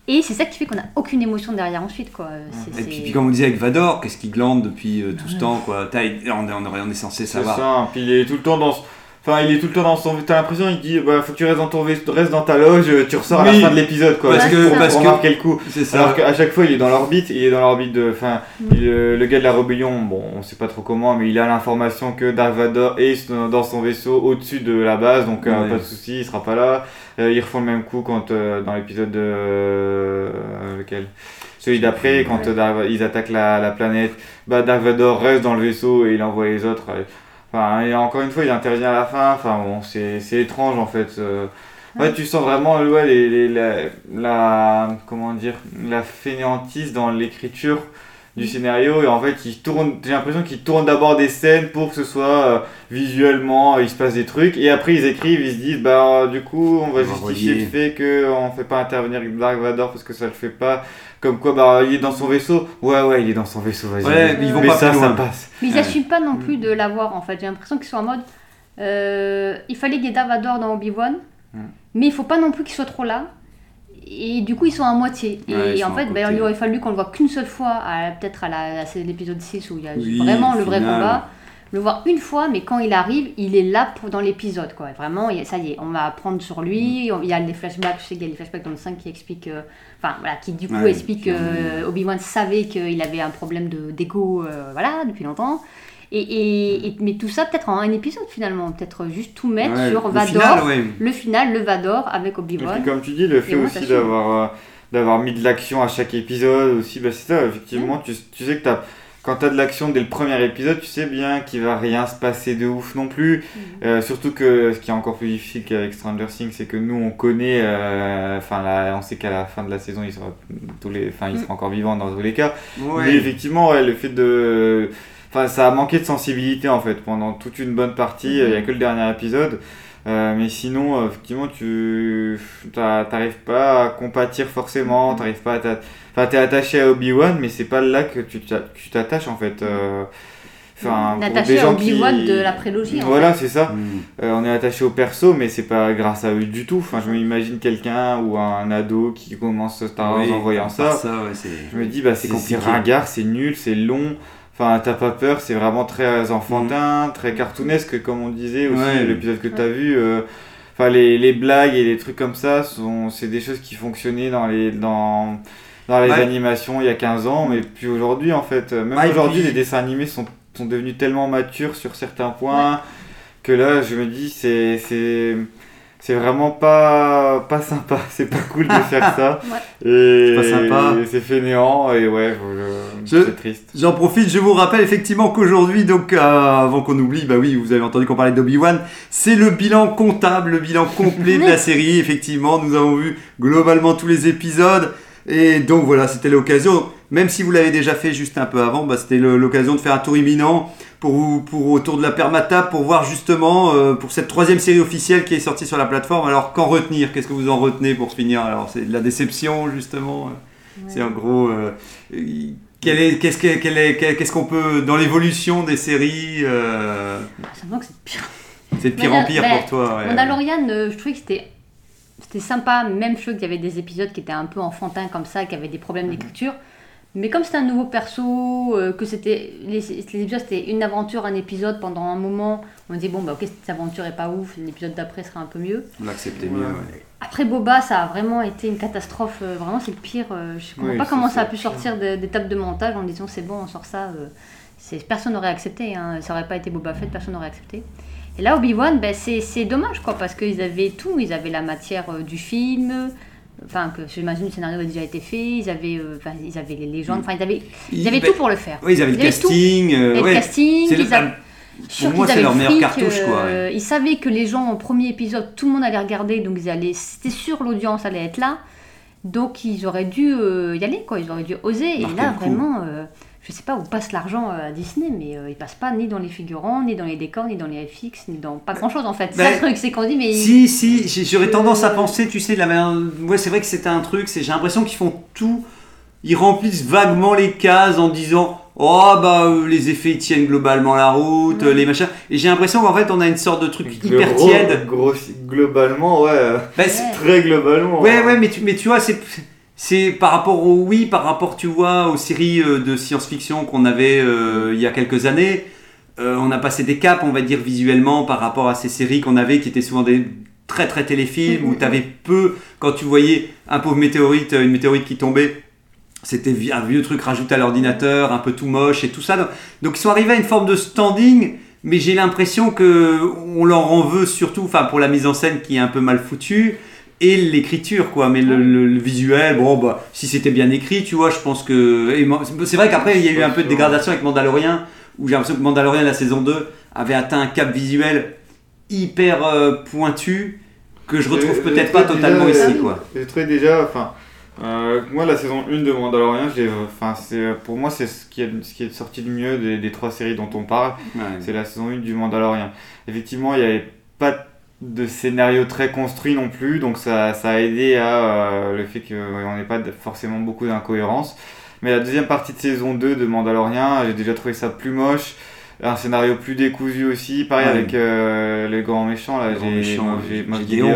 Et c'est ça qui fait qu'on n'a aucune émotion derrière ensuite, quoi. C'est- Et c'est- puis, puis comme on disait avec Vador, qu'est-ce qu'il glande depuis euh, tout ce temps quoi. On, est- on, est- on est censé C'est savoir. ça, puis il est tout le temps dans. Enfin, il est tout le temps dans son. T'as l'impression, il dit bah, faut que tu restes dans, ton vaisseau- reste dans ta loge, tu ressors à Oui. la fin de l'épisode, quoi. Parce que- pour, parce pour que- le coup. C'est ça. Alors qu'à chaque fois, il est dans l'orbite, il est dans l'orbite de. Enfin, Mm. il- euh, le gars de la rébellion, bon, on sait pas trop comment, mais il a l'information que Dark Vador est dans- son vaisseau au-dessus de la base, donc euh, pas de souci, il sera pas là. Euh, ils refont le même coup quand euh, dans l'épisode de. euh, lequel? Celui d'après, quand Ouais. euh, ils attaquent la, la planète, bah, Dark Vador reste dans le vaisseau et il envoie les autres. Enfin, et encore une fois, il intervient à la fin. Enfin, bon, c'est c'est étrange en fait. euh. Ouais, tu sens vraiment ouais, les, les- la, la- comment dire, la fainéantise dans l'écriture du scénario. Et en fait, il tourne, j'ai l'impression qu'ils tournent d'abord des scènes pour que ce soit euh, visuellement, il se passe des trucs. Et après, ils écrivent, ils se disent, bah, du coup, on va On justifier relier. le fait qu'on fait pas intervenir Dark Vador parce que ça le fait pas. Comme quoi, bah, il est dans son vaisseau. Ouais, ouais, il est dans son vaisseau, vas-y. Ouais, mais ils vont mais pas ça, ça passe. Mais ils Ouais. n'assument pas Mm. non plus de l'avoir en fait. J'ai l'impression qu'ils sont en mode. euh, il fallait qu'il y ait Davador dans Obi-Wan, Mm. mais il faut pas non plus qu'il soit trop là. Et du coup, ils sont à moitié. Et Ouais, en fait, ben, il aurait fallu qu'on le voit qu'une seule fois, peut-être à, l'épisode 6 où il y a Oui, vraiment le vrai combat. Le voir une fois, mais quand il arrive, il est là pour, dans l'épisode. quoi. Vraiment, ça y est, on va apprendre sur lui. Mm. Il y a des flashbacks, je sais qu'il y a des flashbacks dans le 5 qui expliquent. euh, Enfin, voilà, qui du coup Ouais, ont- que Obi-Wan savait qu'il avait un problème de- d'ego, euh, voilà, depuis longtemps. Et, et- et- mais tout ça peut-être en un épisode finalement, peut-être juste tout mettre Ouais, sur le Vador, final, ouais. le final, le Vador avec Et Obi-Wan. puis comme tu dis, le fait aussi d'avoir euh, d'avoir mis de l'action à chaque épisode aussi, bah c'est ça, effectivement, tu, tu sais que t'as, quand tu as de l'action dès le premier épisode, tu sais bien qu'il va rien se passer de ouf non plus. Mm. Euh, surtout que ce qui est encore plus difficile qu'avec Stranger Things, c'est que nous on connaît, euh, enfin là, on sait qu'à la fin de la saison, il sera, tous les, enfin, il Mm. sera encore vivant dans tous les cas. Ouais. Mais effectivement, ouais, le fait de. Enfin, ça a manqué de sensibilité en fait pendant toute une bonne partie. Il n'y a que le dernier épisode. Euh, mais sinon, euh, effectivement, tu t'arrives pas à compatir forcément. T'arrives pas à t'a- Enfin, t'es attaché à Obi-Wan, mais c'est pas là que tu t'a- tu t'attaches en fait. euh, Enfin, pour Attaché à Obi-Wan qui- de la prélogie, en Voilà, c'est ça. Mm. Euh, on est attaché au perso, mais c'est pas grâce à eux du tout. Enfin, je m'imagine quelqu'un ou un ado qui commence Star Wars Oui, en voyant ça. ça ouais, c'est. Je me dis, bah, c'est C'est c'est compliqué. ringard, c'est nul, c'est long. Enfin, t'as pas peur, c'est vraiment très enfantin, très cartoonesque, comme on disait aussi, Ouais. l'épisode que t'as vu. euh, Enfin, les, les blagues et les trucs comme ça, sont, c'est des choses qui fonctionnaient dans les, dans, dans les Ouais. animations il y a 15 ans, mais puis aujourd'hui, en fait. euh, Même Ouais, aujourd'hui, puis- les dessins animés sont, sont devenus tellement matures sur certains points que là, je me dis, c'est. C'est vraiment pas, pas sympa, <laughs> c'est pas cool de faire ça. <laughs> Et C'est pas sympa. et c'est fainéant et ouais, je- c'est triste. J'en profite, je vous rappelle effectivement qu'aujourd'hui, donc euh, avant qu'on oublie, bah oui, vous avez entendu qu'on parlait d'Obi-Wan, c'est le bilan comptable, le bilan complet de la <laughs> série. Effectivement, nous avons vu globalement tous les épisodes. Et donc voilà, c'était l'occasion, même si vous l'avez déjà fait juste un peu avant, bah, c'était l'occasion de faire un tour imminent pour, autour de la permata, pour voir justement, euh, pour cette troisième série officielle qui est sortie sur la plateforme. Alors, qu'en retenir? Qu'est-ce que vous en retenez pour finir? Alors, c'est de la déception justement C'est en gros, euh, qu'est-ce qu'on peut, dans l'évolution des séries, euh, Ça me que c'est pire. c'est de pire Mais, en pire pour toi ouais. Mandalorian, je trouvais que c'était c'était sympa, même trouvais qu'il y avait des épisodes qui étaient un peu enfantins comme ça, qui avaient des problèmes d'écriture. Mais comme c'était un nouveau perso, euh, que c'était les, les épisodes c'était une aventure, un épisode pendant un moment, on dit bon bah ok cette aventure est pas ouf, l'épisode d'après sera un peu mieux. On l'acceptait mieux. ouais. Après Boba, ça a vraiment été une catastrophe. euh, vraiment, c'est le pire. euh, je comprends Oui, pas comment ça a pu sortir de- des tables de montage en disant c'est bon, on sort ça. euh, c'est- personne n'aurait accepté. Hein, ça aurait pas été Boba Fett, personne n'aurait accepté. Et là, Obi-Wan, ben, c'est c'est dommage quoi, parce qu'ils avaient tout. Ils avaient la matière euh, du film. Enfin, que j'imagine le scénario a déjà été fait. Ils avaient, euh, enfin, ils avaient les légendes. Enfin, ils avaient, ils avaient tout pour le faire. Oui, ils avaient le Ils tout. casting. euh, ouais. le casting, le- ils avaient- pour moi, c'est leur le meilleure cartouche, quoi. ouais. euh, Ils savaient que les gens, au premier épisode, tout le monde allait regarder, donc ils allaient, c'était sûr, l'audience allait être là. Donc ils auraient dû euh, y aller, quoi. Ils auraient dû oser. Marquer et là, le vraiment, je sais pas où passe l'argent euh, à Disney, mais euh, il passe pas ni dans les figurants, ni dans les décors, ni dans les FX, ni dans pas grand chose en fait. C'est Ben, le truc, c'est qu'on dit, mais. Si, si, j'aurais tendance à penser, tu sais, de la manière- ouais, c'est vrai que c'est un truc, c'est, j'ai l'impression qu'ils font tout, ils remplissent vaguement les cases en disant, oh bah euh, les effets ils tiennent globalement la route, Ouais. euh, les machins, et j'ai l'impression qu'en fait on a une sorte de truc hyper tiède. gros- globalement, ouais. euh, Bah, Ouais. Très globalement. Ouais, ouais, mais tu, mais tu vois, c'est, c'est par rapport au oui, par rapport, tu vois, aux séries euh, de science-fiction qu'on avait euh, il y a quelques années. Euh, on a passé des caps, on va dire, visuellement par rapport à ces séries qu'on avait qui étaient souvent des très très téléfilms où tu avais peu, quand tu voyais un pauvre météorite, une météorite qui tombait, c'était un vieux truc rajouté à l'ordinateur, un peu tout moche et tout ça. Donc, donc ils sont arrivés à une forme de standing, mais j'ai l'impression que on leur en veut surtout, enfin pour la mise en scène qui est un peu mal foutue et l'écriture quoi. Mais le, le- le visuel, bon bah si c'était bien écrit, tu vois, je pense que c'est vrai qu'après il y a eu un peu de dégradation avec Mandalorian où j'ai l'impression que Mandalorian la saison 2 avait atteint un cap visuel hyper euh, pointu que je retrouve peut-être pas totalement déjà- ici quoi. J'ai trouvé déjà, enfin, euh, moi la saison 1 de Mandalorian, enfin, c'est, pour moi c'est ce qui, est, ce qui est sorti de mieux des, des trois séries dont on parle, c'est la saison 1 du Mandalorian. Effectivement, il n'y avait pas de scénario très construit non plus, donc ça, ça a aidé à euh, le fait qu'on n'ait pas forcément beaucoup d'incohérences. Mais la deuxième partie de saison 2 de Mandalorian, j'ai déjà trouvé ça plus moche. Un scénario plus décousu aussi, pareil Ouais. avec euh, les grands méchants, là, j'ai euh. Gideon.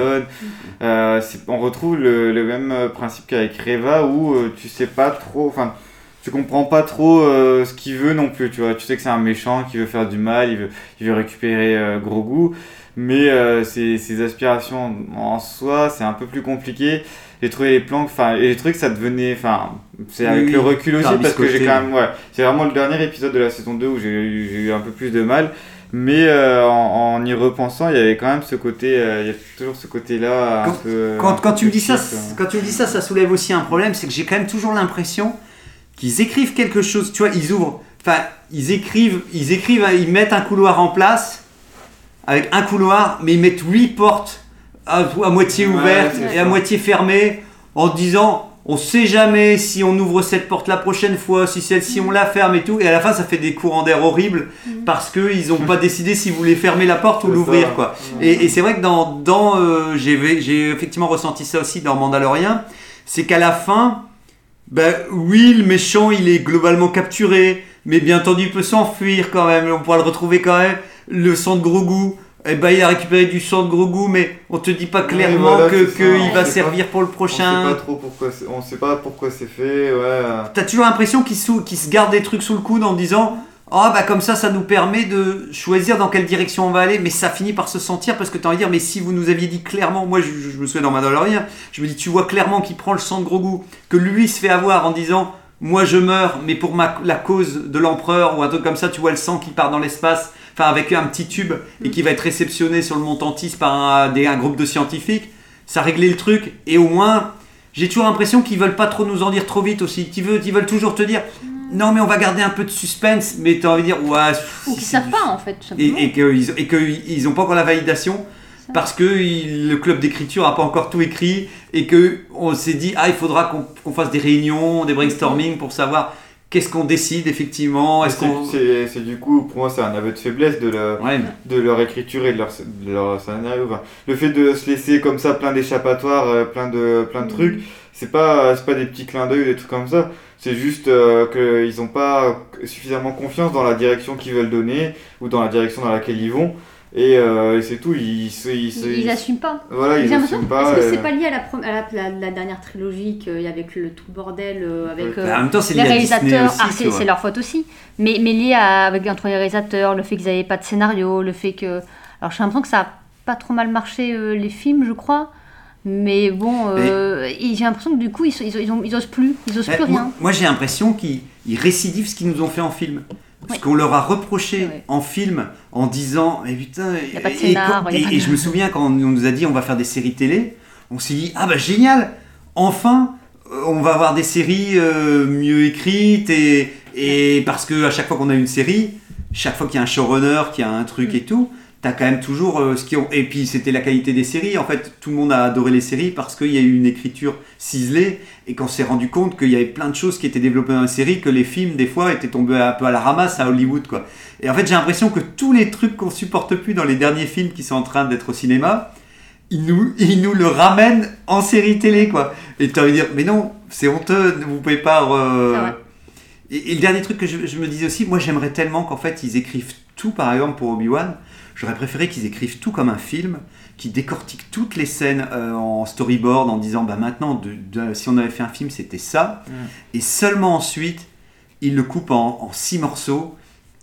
Euh, on retrouve le, le même principe qu'avec Reva où tu sais pas trop, enfin, tu comprends pas trop euh, ce qu'il veut non plus, tu vois. Tu sais que c'est un méchant qui veut faire du mal, il veut, il veut récupérer euh, Grogu, mais euh, ses, ses aspirations en soi, c'est un peu plus compliqué. J'ai trouvé les plans, enfin, et j'ai trouvé que ça devenait, enfin, c'est avec oui, le recul aussi parce que j'ai quand même, ouais, c'est vraiment le dernier épisode de la saison 2 où j'ai eu, un peu plus de mal. Mais euh, en, en y repensant, il y avait quand même ce côté, euh, il y a toujours ce côté-là peu. un Quand, peu quand tu me dis ça, c- quand tu me dis ça, ça soulève aussi un problème, c'est que j'ai quand même toujours l'impression qu'ils écrivent quelque chose. Tu vois, ils ouvrent, enfin, ils écrivent, ils écrivent, ils mettent un couloir en place avec un couloir, mais ils mettent huit portes à, à moitié ouvertes et à moitié fermées, en disant. On sait jamais si on ouvre cette porte la prochaine fois, si celle-ci on la ferme et tout. Et à la fin, ça fait des courants d'air horribles parce qu'ils n'ont pas décidé s'ils voulaient fermer la porte ou l'ouvrir. quoi. Et, et c'est vrai que dans, dans euh, j'ai j'ai effectivement ressenti ça aussi dans Mandalorian, c'est qu'à la fin, ben oui, le méchant il est globalement capturé, mais bien entendu il peut s'enfuir quand même, on pourra le retrouver quand même. Le sang de Grogu, eh ben il a récupéré du sang de Grogu, mais on te dit pas clairement voilà, que qu'il va servir pour le On sait prochain. pas trop pourquoi on sait pas pourquoi c'est fait, ouais. T'as toujours l'impression qu'ils qu'ils se gardent des trucs sous le coude en disant Ah bah comme ça, ça nous permet de choisir dans quelle direction on va aller, mais ça finit par se sentir parce que t'as envie de dire Mais si vous nous aviez dit clairement, moi je, me souviens dans Mandalorian, je me dis Tu vois clairement qu'il prend le sang de Grogu, que lui se fait avoir en disant Moi je meurs, mais pour ma, la cause de l'empereur ou un truc comme ça, tu vois le sang qui part dans l'espace, enfin avec un petit tube et qui va être réceptionné sur le mont Tantis par un, des- un groupe de scientifiques. Ça réglait le truc et au moins. J'ai toujours l'impression qu'ils veulent pas trop nous en dire trop vite aussi. Qu'ils veulent, ils veulent toujours te dire non mais on va garder un peu de suspense, mais t'as envie de dire ouais. Ou qu'ils savent pas en fait. Et, et qu'ils et que ils ont pas encore la validation parce que il- le club d'écriture a pas encore tout écrit et que on s'est dit ah il faudra qu'on qu'on fasse des réunions, des brainstorming pour savoir qu'est-ce qu'on décide effectivement? Est-ce C'est- qu'on c'est c'est du coup, pour moi, c'est un aveu de faiblesse de, la- ouais. de leur écriture et de leur, de leur scénario. Enfin, le fait de se laisser comme ça plein d'échappatoires, euh, plein de, plein de trucs, c'est pas, c'est pas des petits clins d'œil ou des trucs comme ça. C'est juste euh, qu'ils n'ont pas suffisamment confiance dans la direction qu'ils veulent donner ou dans la direction dans laquelle ils vont. Et, euh, et c'est tout. Ils, ils, Ils n'assument pas. Voilà, ils que pas. est-ce que euh, c'est pas lié à la, à la, la- la dernière trilogie qu'il y avait avec le tout le bordel euh, avec euh, Bah, en même temps c'est les réalisateurs ah, c'est, leur faute aussi mais, mais lié à, avec entre les réalisateurs le fait qu'ils n'avaient pas de scénario le fait que alors j'ai l'impression que ça a pas trop mal marché euh, les films je crois mais bon euh, et j'ai l'impression que du coup ils, ils, ils, ont- ils osent plus ils osent plus moi, rien moi, j'ai l'impression qu'ils ils récidivent ce qu'ils nous ont fait en film. Ce Ouais. qu'on leur a reproché Ouais. en film en disant mais putain Y a pas de et, scénar, je me souviens quand on nous a dit on va faire des séries télé on s'est dit ah bah génial enfin euh, on va avoir des séries euh, mieux écrites et, et parce que à chaque fois qu'on a une série chaque fois qu'il y a un showrunner qu'il y a un truc et tout t'as quand même toujours euh, ce qui ont et puis c'était la qualité des séries. En fait tout le monde a adoré les séries parce qu'il y a eu une écriture ciselée et qu'on s'est rendu compte qu'il y avait plein de choses qui étaient développées dans la série que les films des fois étaient tombés un peu à la ramasse à Hollywood quoi. Et en fait j'ai l'impression que tous les trucs qu'on supporte plus dans les derniers films qui sont en train d'être au cinéma ils nous, <laughs> ils nous le ramènent en série télé quoi. Et t'as envie de dire mais non c'est honteux vous pouvez pas euh, et, et le dernier truc que je, je me disais aussi, moi j'aimerais tellement qu'en fait ils écrivent tout, par exemple, pour Obi-Wan, j'aurais préféré qu'ils écrivent tout comme un film, qui décortiquent toutes les scènes euh, en storyboard en disant, bah maintenant, de- de- si on avait fait un film, c'était ça. Mm. Et seulement ensuite, ils le coupent en, en six morceaux.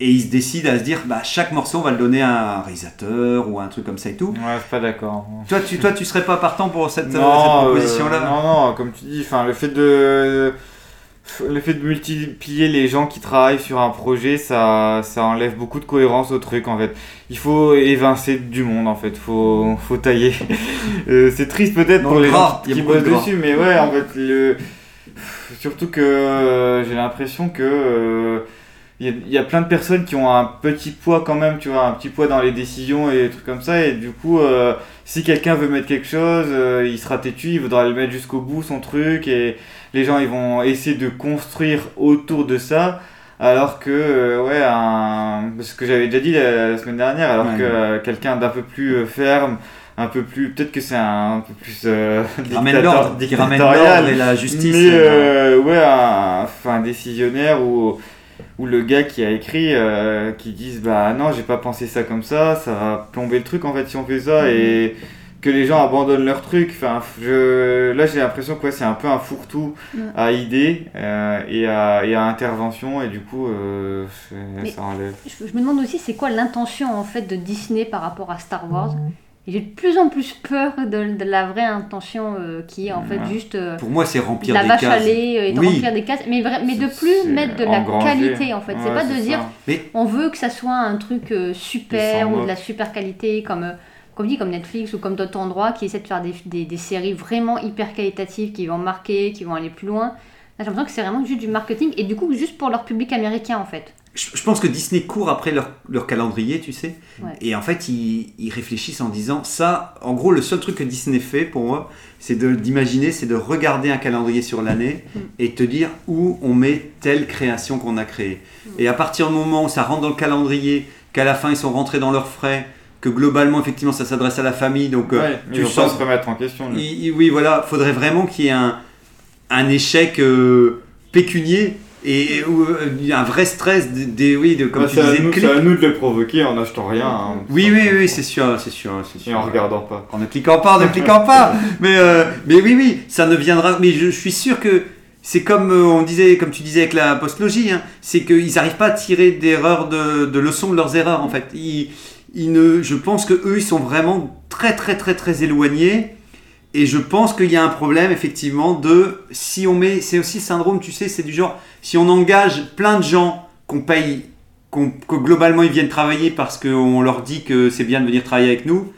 Et ils se décident à se dire, bah, chaque morceau, on va le donner à un réalisateur ou un truc comme ça et tout. Ouais, je suis pas d'accord. Toi, tu, toi, tu serais pas partant pour cette, <laughs> euh, cette Non, proposition-là? euh, non, non, comme tu dis, enfin, le fait de. Le fait de multiplier les gens qui travaillent sur un projet, ça, ça enlève beaucoup de cohérence au truc en fait. Il faut évincer du monde en fait, faut, faut tailler. <laughs> Euh, c'est triste peut-être pour le les gras, gens qui de bossent dessus, mais ouais, en fait, le... surtout que euh, j'ai l'impression que euh, il y, y a plein de personnes qui ont un petit poids quand même, tu vois, un petit poids dans les décisions et des trucs comme ça, et du coup, euh, si quelqu'un veut mettre quelque chose, euh, il sera têtu, il voudra le mettre jusqu'au bout, son truc, et les gens, ils vont essayer de construire autour de ça, alors que, euh, ouais, un... ce que j'avais déjà dit la, la semaine dernière, alors Ouais. que euh, quelqu'un d'un peu plus euh, ferme, un peu plus, peut-être que c'est un, peu plus euh, <laughs> dictateur- l'ordre, qui ramène dictatorial, l'ordre et la justice. mais euh, ouais, un, enfin, un décisionnaire ou, ou le gars qui a écrit qui disent bah non, j'ai pas pensé ça comme ça, ça va plomber le truc en fait si on fait ça et que les gens abandonnent leur truc. Enfin, je, là j'ai l'impression que ouais, c'est un peu un fourre-tout Ouais. à idées euh, et, à, et à intervention et du coup euh, ça enlève. Je, je me demande aussi c'est quoi l'intention en fait de Disney par rapport à Star Wars. J'ai de plus en plus peur de, de la vraie intention euh, qui est en fait Ouais. juste euh, Pour moi, c'est de remplir la des vache à cases. lait euh, et de Oui. remplir des cases, mais, mais de plus mettre de la engranger. qualité en fait. c'est pas de dire. Mais on veut que ça soit un truc euh, super ou de la super qualité comme euh, comme dit comme Netflix ou comme d'autres endroits qui essaient de faire des, des, des séries vraiment hyper qualitatives qui vont marquer, qui vont aller plus loin. Là, j'ai l'impression que c'est vraiment juste du marketing et du coup juste pour leur public américain en fait. je, je pense que Disney court après leur, leur calendrier, tu sais. Ouais. Et en fait, ils, ils réfléchissent en disant ça. En gros, le seul truc que Disney fait pour moi, c'est d'imaginer, c'est de regarder un calendrier sur l'année Mm. et te dire où on met telle création qu'on a créée. Mm. Et à partir du moment où ça rentre dans le calendrier, qu'à la fin ils sont rentrés dans leurs frais, que globalement, effectivement, ça s'adresse à la famille, donc euh, Ouais, tu ils sens se remettre en question. lui. il- il- oui, voilà, faudrait vraiment qu'il y ait un, un échec euh, pécunier et, euh, un vrai stress des, des- oui, de, comme Bah, tu disais, c'est à nous de le provoquer en n'achetant rien. hein. Oui, oui, oui, c'est sûr, c'est sûr, c'est sûr. Et en regardant pas. En ne cliquant pas, en ne cliquant pas. <laughs> Mais, euh, mais oui, oui, ça ne viendra. Mais je, je suis sûr que c'est comme on disait, comme tu disais avec la postlogie, hein, c'est qu'ils n'arrivent pas à tirer d'erreurs, de, de leçons de leurs erreurs en fait. Ils, je pense que eux, ils sont vraiment très, très, très, très éloignés. Et je pense qu'il y a un problème effectivement de si on met, c'est aussi syndrome, tu sais, c'est du genre si on engage plein de gens qu'on paye, que globalement ils viennent travailler parce qu'on leur dit que c'est bien de venir travailler avec nous,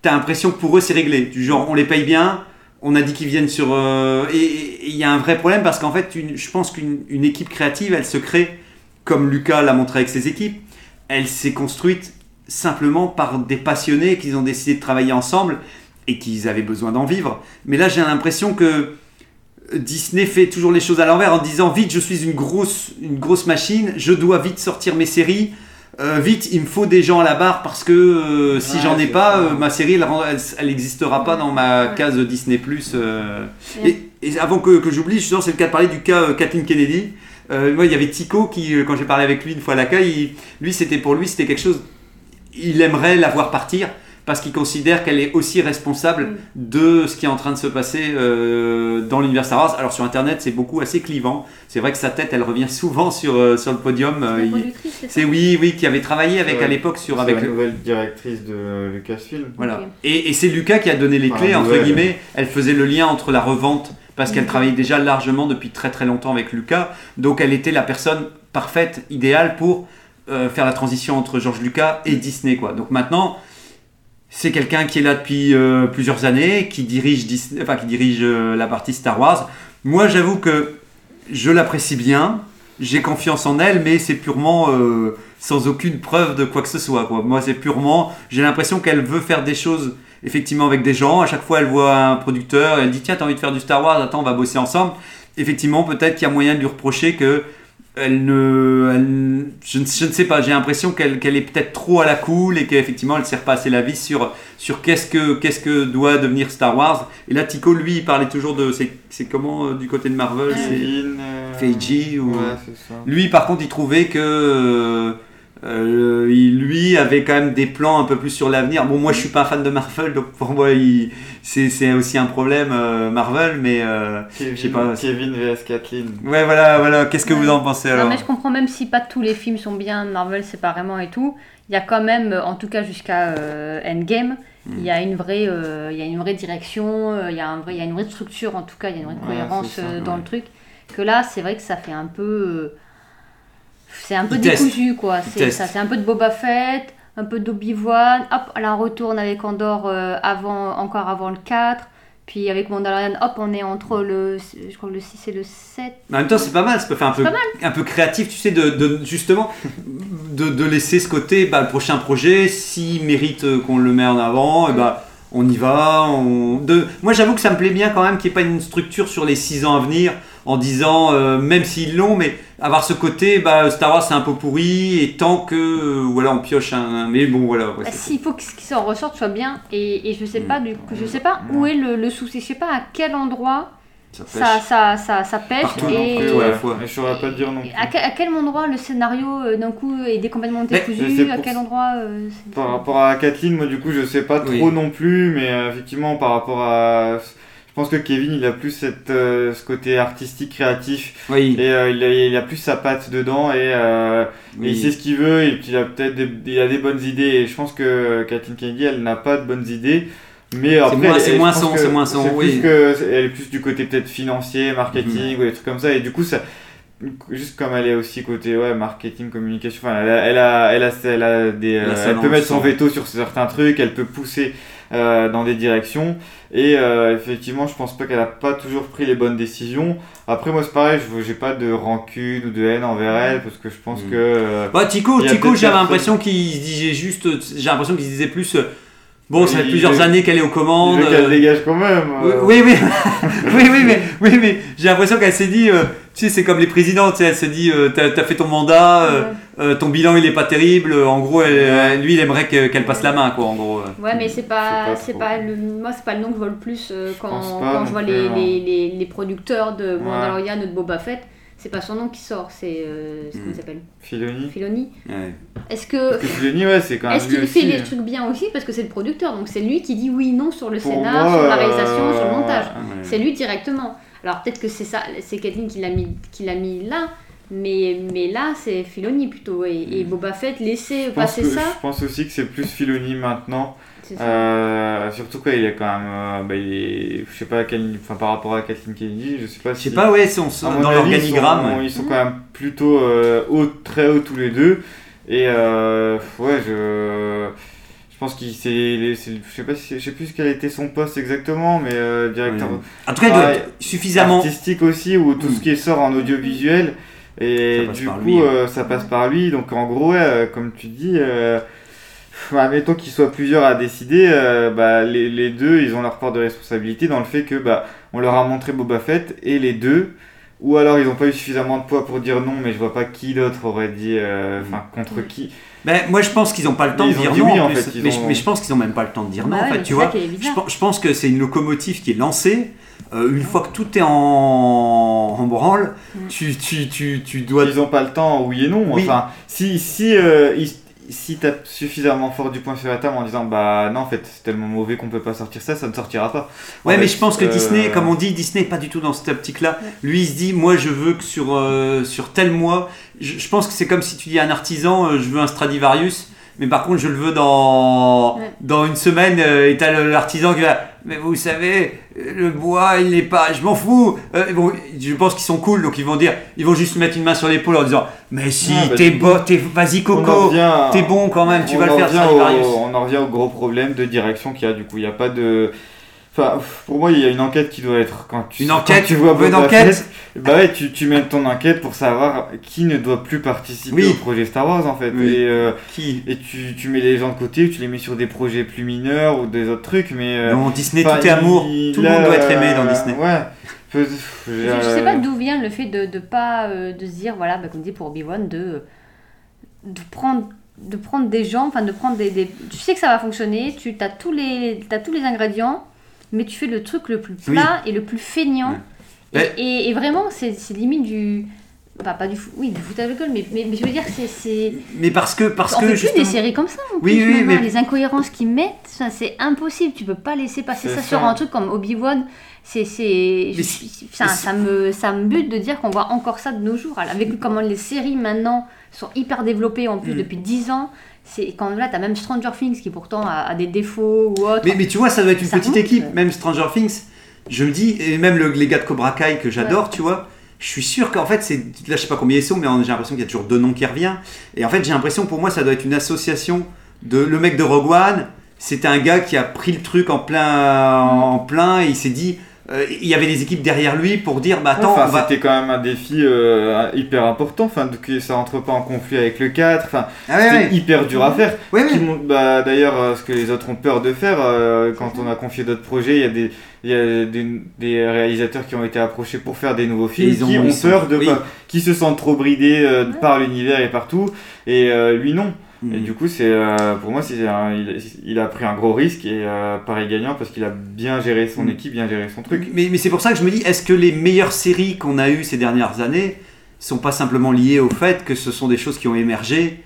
t'as l'impression que pour eux c'est réglé. Du genre on les paye bien, on a dit qu'ils viennent sur. euh, et- il y a un vrai problème parce qu'en fait, je pense qu'une une équipe créative, elle se crée, comme Lucas l'a montré avec ses équipes, elle s'est construite simplement par des passionnés qu'ils ont décidé de travailler ensemble et qu'ils avaient besoin d'en vivre. Mais là, j'ai l'impression que Disney fait toujours les choses à l'envers en disant vite, je suis une grosse, une grosse machine, je dois vite sortir mes séries. euh, vite, il me faut des gens à la barre parce que euh, si Ouais, j'en ai pas, euh, ma série, elle n'existera pas dans ma Ouais. case Disney Plus. euh. Et- Et, avant que, que j'oublie, justement, c'est le cas de parler du cas euh, Kathleen Kennedy. Euh, moi, il y avait Tico qui, quand j'ai parlé avec lui une fois à l'accueil, il- lui, c'était pour lui, c'était quelque chose. Il aimerait la voir partir parce qu'il considère qu'elle est aussi responsable Mm. de ce qui est en train de se passer euh, dans l'univers Star Wars. Alors sur Internet, c'est beaucoup assez clivant. C'est vrai que sa tête, elle revient souvent sur, euh, sur le podium. euh, c'est C'est oui, oui, qui avait travaillé avec Ouais. à l'époque sur avec la le- nouvelle directrice de Lucasfilm. voilà. Et, et c'est Lucas qui a donné les clés, entre ouais. guillemets. Elle faisait le lien entre la revente, parce qu'elle Mhm. travaillait déjà largement depuis très très longtemps avec Lucas. Donc elle était la personne parfaite, idéale pour euh, faire la transition entre George Lucas et Disney. Quoi. Donc maintenant, c'est quelqu'un qui est là depuis euh, plusieurs années, qui dirige, Disney, enfin, qui dirige euh, la partie Star Wars. Moi, j'avoue que je l'apprécie bien, j'ai confiance en elle, mais c'est purement sans aucune preuve de quoi que ce soit. Quoi. Moi, c'est purement, j'ai l'impression qu'elle veut faire des choses effectivement avec des gens. À chaque fois, elle voit un producteur, elle dit tiens, t'as envie de faire du Star Wars, attends, on va bosser ensemble. Effectivement, peut-être qu'il y a moyen de lui reprocher que elle ne, elle- je, ne je ne sais pas, j'ai l'impression qu'elle est peut-être trop à la cool et qu'effectivement elle ne sert pas assez la vis sur, sur qu'est-ce que, qu'est-ce que doit devenir Star Wars. Et là, Tico, lui, il parlait toujours de. C'est comment euh, du côté de Marvel c'est- euh, Feiji ou- Ouais, c'est ça. Lui, par contre, il trouvait que. Euh, il- lui avait quand même des plans un peu plus sur l'avenir. Bon, moi je suis pas fan de Marvel, donc pour moi il- c'est aussi un problème euh, Marvel, mais euh, Kevin, je sais pas. Kevin vs Kathleen. Ouais, voilà, voilà. Qu'est-ce que vous en pensez alors Non, mais je comprends même si pas tous les films sont bien, Marvel séparément et tout. Il y a quand même, euh, en tout cas jusqu'à euh, Endgame, il y a une vraie, euh, il y a une vraie direction, euh, il y a un vrai, il y a une vraie structure en tout cas, il y a une vraie cohérence ça, euh, dans ouais. le truc. Que là, c'est vrai que ça fait un peu, euh, c'est un peu Il teste. décousu quoi. C'est ça, c'est un peu de Boba Fett, un peu d'Obi-Wan. Hop, là on retourne avec Andor euh, avant, encore avant le 4. Puis avec Mandalorian, hop, on est entre le, je crois le 6 et le 7. En même temps, c'est pas mal, ça peut faire un peu, un peu créatif, tu sais, de, de- justement, de, de laisser ce côté, bah, le prochain projet, s'il mérite euh, qu'on le met en avant, et bah, on y va. On... De... Moi, j'avoue que ça me plaît bien quand même qu'il n'y ait pas une structure sur les 6 ans à venir, en disant, euh, même s'ils l'ont, mais avoir ce côté, bah, Star Wars c'est un peu pourri, et tant que, euh, voilà, on pioche un. Mais bon, voilà. ouais, Bah, S'il faut que ce qui s'en ressorte soit bien, et, et je sais Mm. pas du coup, je sais pas où est le, le souci, je sais pas à quel endroit ça pêche. ça, ça, ça, ça pêche Partout non et ouais. à la fois. Et je saurais pas te dire non plus. à, quel, à quel endroit le scénario euh, d'un coup est complètement décousu, à quel endroit euh, Par rapport à Kathleen, moi du coup je sais pas trop Oui. non plus, mais effectivement par rapport à... Je pense que Kevin il a plus cette, euh, ce côté artistique, créatif, Oui, et euh, il, a, il a plus sa patte dedans, et, euh, et il sait ce qu'il veut, et puis il a peut-être des, il a des bonnes idées, et je pense que Kathleen Kennedy elle n'a pas de bonnes idées. Mais après, c'est moins son- c'est moins son, oui. que- elle est plus du côté peut-être financier, marketing ou des trucs comme ça, et du coup ça, juste comme elle est aussi côté ouais marketing communication enfin elle a elle a elle a, elle a des Elle peut mettre son- veto sur certains trucs elle peut pousser euh, dans des directions et euh, effectivement je pense pas qu'elle a pas toujours pris les bonnes décisions après moi c'est pareil je j'ai pas de rancune ou de haine envers elle parce que je pense Mm. que euh, Bah, Tico, j'avais l'impression qu'il se disait juste, j'ai l'impression qu'il se disait plus, bon, ça fait Il plusieurs veut- années qu'elle est aux commandes. euh, qu'elle dégage quand même oui, euh. oui, oui, <laughs> oui, oui, mais, oui, mais j'ai l'impression qu'elle s'est dit, euh, sais, c'est comme les présidents, tu sais, elle se dit, euh, t'as as fait ton mandat, euh, euh, ton bilan il est pas terrible, en gros, elle- lui il aimerait que- qu'elle passe la main, quoi, en gros. Ouais, mais c'est pas, c'est pas le, moi c'est pas le nom que je vois le plus euh, quand, je vois les, hein. les, les, les producteurs de Ouais. Mandalorian ou de Boba Fett. C'est pas son nom qui sort, c'est euh, c'est- comment Mm. il s'appelle? Filoni Filoni. Ouais. Est-ce que parce que Filoni ouais c'est quand même Est-ce qu'il fait les trucs bien aussi? Parce que c'est le producteur, donc c'est lui qui dit oui, non sur le Pour scénar, moi, sur la euh, réalisation, sur le montage. Ouais. C'est lui directement. Alors peut-être que c'est ça, c'est Kathleen qui l'a mis, qui l'a mis là, mais, mais là c'est Filoni plutôt. Et, et Mm. Boba Fett, laisser je passer que- ça, je pense aussi que c'est plus Filoni maintenant c'est ça. Euh, surtout quoi, il est quand même, euh, bah, il est, je sais pas quel, enfin par rapport à Kathleen Kennedy, je sais pas Je si. sais pas, ouais, son- à mon dans l'organigramme. Ils sont, ils sont quand même plutôt euh, haut, très haut tous les deux. Et euh, ouais, je, je pense qu'il c'est, sais pas si, je sais plus quel était son poste exactement, mais euh, directeur Ouais. En tout cas, il doit être suffisamment. artistique aussi, ou tout Mm. ce qui sort en audiovisuel. Et du coup, lui, hein. euh, ça passe par lui. Donc en gros, ouais, euh, comme tu dis, euh, pff, admettons qu'ils soient plusieurs à décider, euh, bah, les, les deux, ils ont leur part de responsabilité dans le fait que bah, on leur a montré Boba Fett et les deux. Ou alors ils n'ont pas eu suffisamment de poids pour dire non, mais je vois pas qui d'autre aurait dit, euh, enfin contre qui. Ben, moi, je pense qu'ils n'ont pas le temps Mais de ils ont dire dit non. oui, en fait, mais, je- ont- mais je pense qu'ils n'ont même pas le temps de dire non, Bah en ouais, fait, mais tu vois. Je, pense- je pense que c'est une locomotive qui est lancée. Euh, une fois que tout est en, en branle, Mm. tu, tu, tu, tu dois. Ils n'ont pas le temps, oui et non. Oui. Enfin, si, si, euh, ils- si t'as suffisamment fort du poing sur la table en disant bah non, en fait, c'est tellement mauvais qu'on peut pas sortir ça, ça ne sortira pas. Ouais, En mais fait, je pense que euh, Disney, comme on dit, Disney n'est pas du tout dans cette optique-là. Lui, il se dit, moi, je veux que sur, euh, sur tel mois, je, je pense que c'est comme si tu dis à un artisan, euh, je veux un Stradivarius, mais par contre, je le veux dans, Ouais. dans une semaine, euh, et t'as l'artisan qui va, mais vous savez, le bois, il n'est pas, je m'en fous. Euh, je pense qu'ils sont cool, donc ils vont dire, ils vont juste mettre une main sur l'épaule en disant, mais si, Ah, bah, t'es bon, t'es, vas-y, Coco, revient- t'es bon quand même, tu vas le faire, au- on en revient au gros problème de direction qu'il y a du coup. Il n'y a pas de. Enfin, pour moi, il y a une enquête qui doit être quand tu, Une quand enquête, tu vois une enquête bah ouais, tu, tu mènes ton enquête pour savoir qui ne doit plus participer Oui. au projet Star Wars en fait. Oui. Et, euh, Qui et tu, tu mets les gens de côté, tu les mets sur des projets plus mineurs ou des autres trucs, mais. euh, Non, Disney, tout est amour. il- Tout le monde doit être aimé dans euh, Disney. Ouais. Peu- Je, je sais pas d'où vient le fait de de pas euh, de se dire voilà bah, comme dit pour Obi-Wan de de prendre de prendre des gens enfin de prendre des, des- tu sais que ça va fonctionner tu as tous les t'as tous les ingrédients mais tu fais le truc le plus plat et le plus feignant. Et, et- et vraiment c'est c'est limite du Enfin, pas du foot, oui, du foot à l'école, mais, mais, mais je veux dire, c'est. c'est- Mais parce que parce on que fait plus justement- des séries comme ça. En Oui, plus, oui, mais- Les incohérences qu'ils mettent, ça, c'est impossible. Tu peux pas laisser passer ça, ça. sur un truc comme Obi-Wan. C'est, ça, ça me, ça me bute de dire qu'on voit encore ça de nos jours. Avec comment les séries maintenant sont hyper développées en plus Mm. depuis 10 ans. C'est quand là, t'as même Stranger Things qui pourtant a, a des défauts ou autre. Mais, mais tu vois, ça doit être une Ça petite équipe, même Stranger Things. Je me dis, et même le, les gars de Cobra Kai que j'adore, tu vois, je suis sûr qu'en fait, c'est. Là, je sais pas combien ils sont, mais j'ai l'impression qu'il y a toujours deux noms qui reviennent. Et en fait, j'ai l'impression, pour moi, ça doit être une association de. Le mec de Rogue One, c'était un gars qui a pris le truc en plein, en plein et il s'est dit. Euh, il y avait des équipes derrière lui pour dire, bah attends, Enfin, va. c'était quand même un défi euh, hyper important, enfin, de que ça entre pas en conflit avec le 4, enfin, Ah ouais, c'était ouais. hyper dur à faire. Ouais, ouais. Qui montre, bah, d'ailleurs, euh, ce que les autres ont peur de faire, euh, quand on a confié d'autres projets, il y a des, il y a des, des réalisateurs qui ont été approchés pour faire des nouveaux films, ils ont- qui ont peur de oui. pas, qui se sentent trop bridés euh, par l'univers et partout, et euh, lui non. Mhm. Et du coup, c'est euh, pour moi, c'est un- il, il a pris un gros risque et euh, pareil gagnant parce qu'il a bien géré son Mhm. équipe, bien géré son truc. Mais, mais c'est pour ça que je me dis, est-ce que les meilleures séries qu'on a eues ces dernières années sont pas simplement liées au fait que ce sont des choses qui ont émergé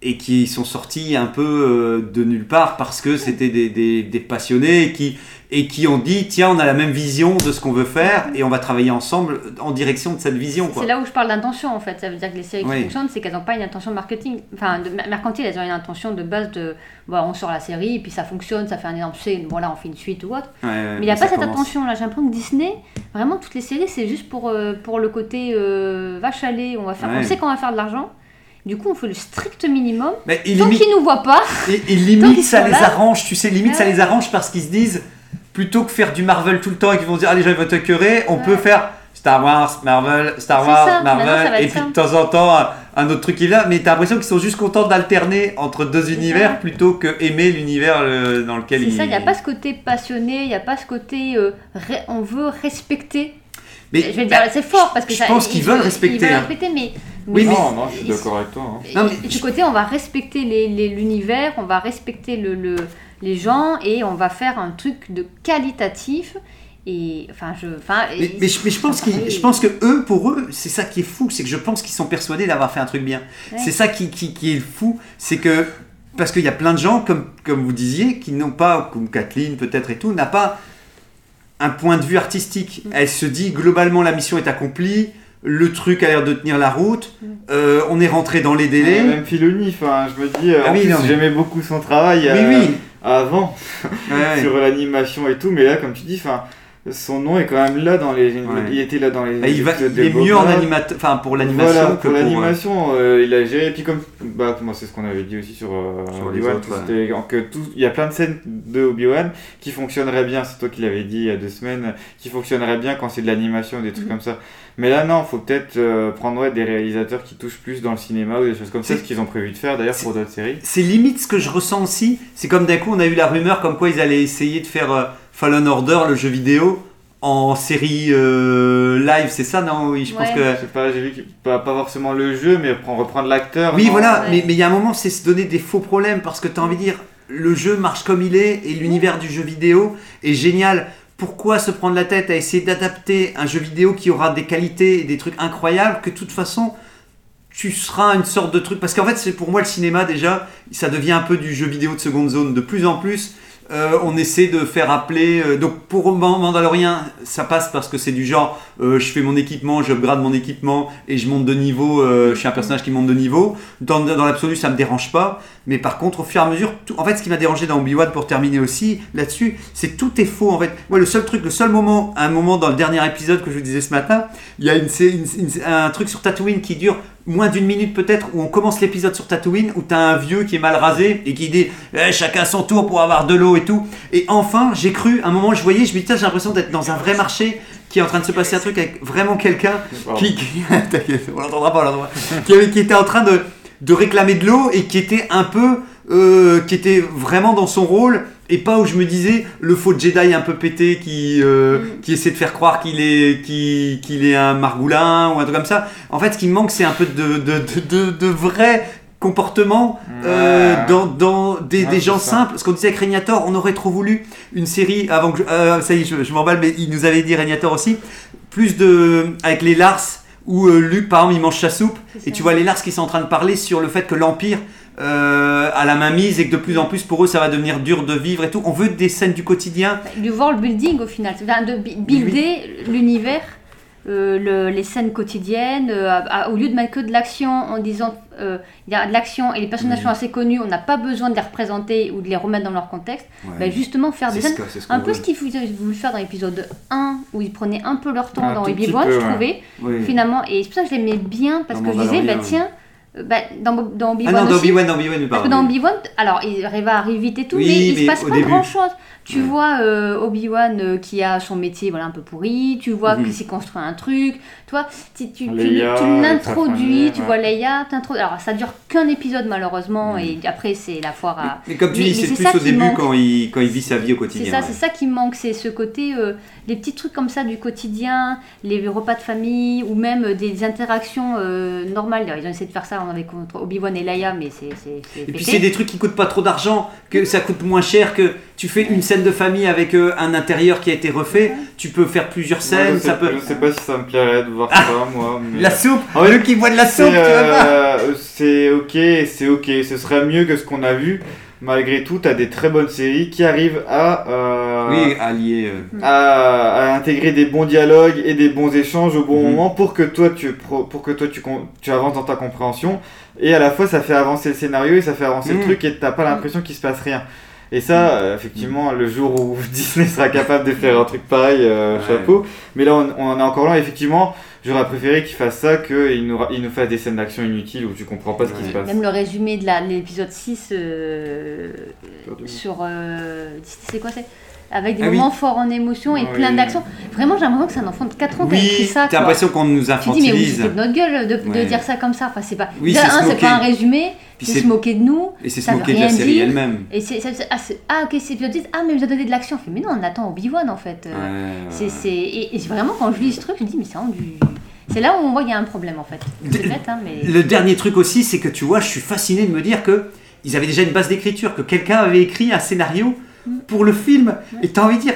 et qui sont sorties un peu euh, de nulle part parce que c'était des, des- des passionnés qui, et qui ont dit, tiens, on a la même vision de ce qu'on veut faire et on va travailler ensemble en direction de cette vision. C'est là où je parle d'intention en fait. Ça veut dire que les séries Oui. qui fonctionnent, c'est qu'elles n'ont pas une intention marketing, enfin de mer- mercantile, elles ont une intention de base de bon, on sort la série, et puis ça fonctionne, ça fait un énorme succès, voilà, on fait une suite ou autre. Ouais, Mais il n'y a pas cette commence. attention là. J'ai l'impression que Disney, vraiment toutes les séries, c'est juste pour, euh, pour le côté euh, vache à lait, on, va faire, Ouais. on sait qu'on va faire de l'argent. Du coup, on fait le strict minimum. Mais et Tant qu'ils nous voient pas, et, <laughs> et limite ça les là. arrange, tu sais, limite ça les arrange parce qu'ils se disent, plutôt que faire du Marvel tout le temps et qu'ils vont se dire, allez, je vais te écœurer, on peut faire Star Wars, Marvel, Star C'est Wars, ça, maintenant, ça Marvel, et puis ça. de temps en temps un, autre truc qui vient, mais t'as l'impression qu'ils sont juste contents d'alterner entre deux univers ça. plutôt que aimer l'univers dans lequel c'est ils... ça. Il n'y a pas ce côté passionné, il n'y a pas ce côté euh, ré- on veut respecter. Mais, je vais dire, bah, c'est fort parce que je ça, pense qu'ils ils- veulent ils respecter, veulent hein. respecter, mais Oui, mais- non, non, je suis ils- d'accord avec toi. hein. Non, mais je- du côté, on va respecter les- les- l'univers, on va respecter le, le- les gens et on va faire un truc de qualitatif. Et enfin, je, enfin, Mais, et- mais je, mais je pense qu'ils- je pense que eux, pour eux, c'est ça qui est fou, c'est que je pense qu'ils sont persuadés d'avoir fait un truc bien. Ouais. C'est ça qui, qui, qui est fou, c'est que parce qu'il y a plein de gens, comme, comme vous disiez, qui n'ont pas, comme Kathleen peut-être et tout, n'a pas un point de vue artistique. Mm. Elle se dit globalement la mission est accomplie, le truc a l'air de tenir la route, Mm. euh, on est rentré dans les délais. Même Filoni, enfin, je me dis, euh, Ah oui, j'aimais beaucoup son travail Oui, euh, oui. Avant Ouais, ouais. <laughs> sur l'animation et tout, mais là, comme tu dis, enfin, son nom est quand même là dans les. Ouais. Il était là dans les. Et il, va, il est mieux en animateur, enfin pour l'animation Voilà, que pour pour. euh, l'animation, euh, il a géré. Et puis comme, bah, moi c'est ce qu'on avait dit aussi sur, euh, Sur autres, que ouais. c'était- que tout, il y a plein de scènes de Obi-Wan qui fonctionneraient bien. C'est toi qui l'avais dit il y a deux semaines, qui fonctionneraient bien quand c'est de l'animation, des trucs Mhm. comme ça. Mais là non, faut peut-être euh, prendre ouais, des réalisateurs qui touchent plus dans le cinéma ou des choses comme ça, ce qu'ils ont prévu de faire d'ailleurs pour d'autres séries. C'est limite ce que je ressens aussi. C'est comme d'un coup, on a eu la rumeur comme quoi ils allaient essayer de faire euh, Fallen Order, le jeu vidéo, en série euh, live. C'est ça, non? Oui, je pense Ouais. que. Je sais pas, j'ai vu qu'il pas, pas forcément le jeu, mais reprendre, l'acteur. Oui, non. voilà. Ouais. Mais mais il y a un moment, c'est se donner des faux problèmes parce que tu as envie de dire le jeu marche comme il est et l'univers du jeu vidéo est génial. Pourquoi se prendre la tête à essayer d'adapter un jeu vidéo qui aura des qualités et des trucs incroyables que de toute façon tu seras une sorte de truc? Parce qu'en fait c'est pour moi le cinéma déjà ça devient un peu du jeu vidéo de seconde zone de plus en plus euh, on essaie de faire appeler euh, donc pour Man- Mandalorian ça passe parce que c'est du genre euh, je fais mon équipement je upgrade mon équipement et je monte de niveau je suis un personnage qui monte de niveau. Dans, dans l'absolu ça me dérange pas mais par contre au fur et à mesure tout- en fait ce qui m'a dérangé dans Obi-Wan pour terminer aussi là-dessus c'est que tout est faux en fait. Moi le seul truc le seul moment un moment dans le dernier épisode que je vous disais ce matin il y a une, sé- une- une- un truc sur Tatooine qui dure moins d'une minute peut-être où on commence l'épisode sur Tatooine où t'as un vieux qui est mal rasé et qui dit Eh, chacun son tour pour avoir de l'eau et tout et enfin j'ai cru un moment je voyais je me dis Putain, j'ai l'impression d'être dans un vrai marché qui est en train de se passer un truc avec vraiment quelqu'un qui, <laughs> on l'entendra pas on l'entendra. qui, avait- qui était en train de, de réclamer de l'eau et qui était un peu euh, qui était vraiment dans son rôle et pas où je me disais le faux Jedi un peu pété qui, euh, qui essaie de faire croire qu'il est, qu'il, est un margoulin ou un truc comme ça. En fait, ce qui me manque, c'est un peu de, de, de, de, de vrai comportement euh, Ouais. dans, dans des, Ouais, des gens ça. simples. Ce qu'on disait avec Régnator, on aurait trop voulu une série avant que je, euh, ça y est, je, je m'emballe, mais il nous avait dit Régnator aussi, plus de avec les Lars où euh, Luke, par exemple, il mange sa soupe, et tu vois les Lars qui sont en train de parler sur le fait que l'Empire euh, a la main mise et que de plus en plus pour eux ça va devenir dur de vivre et tout. On veut des scènes du quotidien. Du world building au final, de builder l'univers, euh, le- les scènes quotidiennes, euh, à- au lieu de mettre que de l'action en disant euh, il y a de l'action et les personnages Oui. sont assez connus, on n'a pas besoin de les représenter ou de les remettre dans leur contexte, Ouais. bah, justement faire des scènes. Un peu veut. ce qu'ils voulaient voulu faire dans l'épisode 1 où ils prenaient un peu leur temps Un dans Obi-Wan, peu, je trouvais, finalement. Et c'est pour ça que je l'aimais bien parce que je disais, bah tiens, bah, dans, dans Ah Obi-Wan non, dans Obi-Wan, dans Obi-Wan, parce que dans Obi-Wan, alors il arrive à arriver vite et tout, Oui, mais il mais se passe pas début. Tu vois euh, Obi-Wan euh, qui a son métier voilà, un peu pourri, tu vois Mhm. qu'il s'est construit un truc, tu vois, tu, tu, Leia, tu l'introduis, tu ouais. vois Leia, t'introduis- alors ça dure qu'un épisode malheureusement, et après c'est la foire à. Mais comme tu Mais- dis, c'est plus ça au début manque. quand il, quand il vit sa vie au C'est quotidien. ça, ouais. c'est ça qui manque, c'est ce côté, euh, les petits trucs comme ça du quotidien, les repas de famille, ou même des interactions euh, normales. Ils ont essayé de faire ça avec entre Obi-Wan et Leia, mais c'est Et puis c'est des trucs qui coûtent pas trop d'argent, que ça coûte moins cher que tu fais une scène de famille avec euh, un intérieur qui a été refait, tu peux faire plusieurs scènes, je, sais, ça peut... je sais pas si ça me plairait de voir ça, moi. Mais... La soupe Ah ouais, Le qui boit de la C'est soupe, tu vois pas euh, c'est ok, c'est ok. Ce serait mieux que ce qu'on a vu. Malgré tout, t'as des très bonnes séries qui arrivent à, euh, Oui, allié... euh, à, à intégrer des bons dialogues et des bons échanges au bon Mhm. moment pour que toi tu pro- pour que toi tu, con- tu avances dans ta compréhension et à la fois ça fait avancer le scénario et ça fait avancer Mhm. le truc et t'as pas l'impression qu'il se passe rien. Et ça, euh, effectivement, le jour où <laughs> Disney sera capable de faire un truc pareil, euh, Ouais. chapeau. Mais là, on, on en est encore loin. Effectivement, j'aurais préféré qu'il fasse ça qu'il nous, ra- il nous fasse des scènes d'action inutiles où tu comprends pas ce qui Ouais. se passe. Même le résumé de l'épisode 6 euh, sur. euh, c'est quoi c'est Avec des Ah oui. moments forts en émotion et Oui. plein d'actions. Vraiment, j'ai l'impression que c'est un enfant de 4 ans qui a écrit ça. t'as l'impression qu'on nous Tu dis, mais infantilise. foutez de notre gueule de, de Ouais. dire ça comme ça. Enfin, c'est pas. Oui, c'est c'est pas un résumé, Puis c'est c'est- se moquer de nous. Et c'est se moquer de la série dire. elle-même. Et c'est, c'est- c'est- ah, c'est- ah, ok, c'est 10. Ah, mais vous avez donné de l'action. Mais non, on attend Obi-Wan en fait. Euh, Ouais, c'est, ouais. c'est... Et, et vraiment, quand je lis ce truc, je me dis, mais c'est. C'est là où on voit qu'il y a un problème en fait. C'est De- bête, hein, mais. Le dernier truc aussi, c'est que tu vois, je suis fasciné de me dire que ils avaient déjà une base d'écriture, que quelqu'un avait écrit un scénario pour le film. Et t'as envie de dire,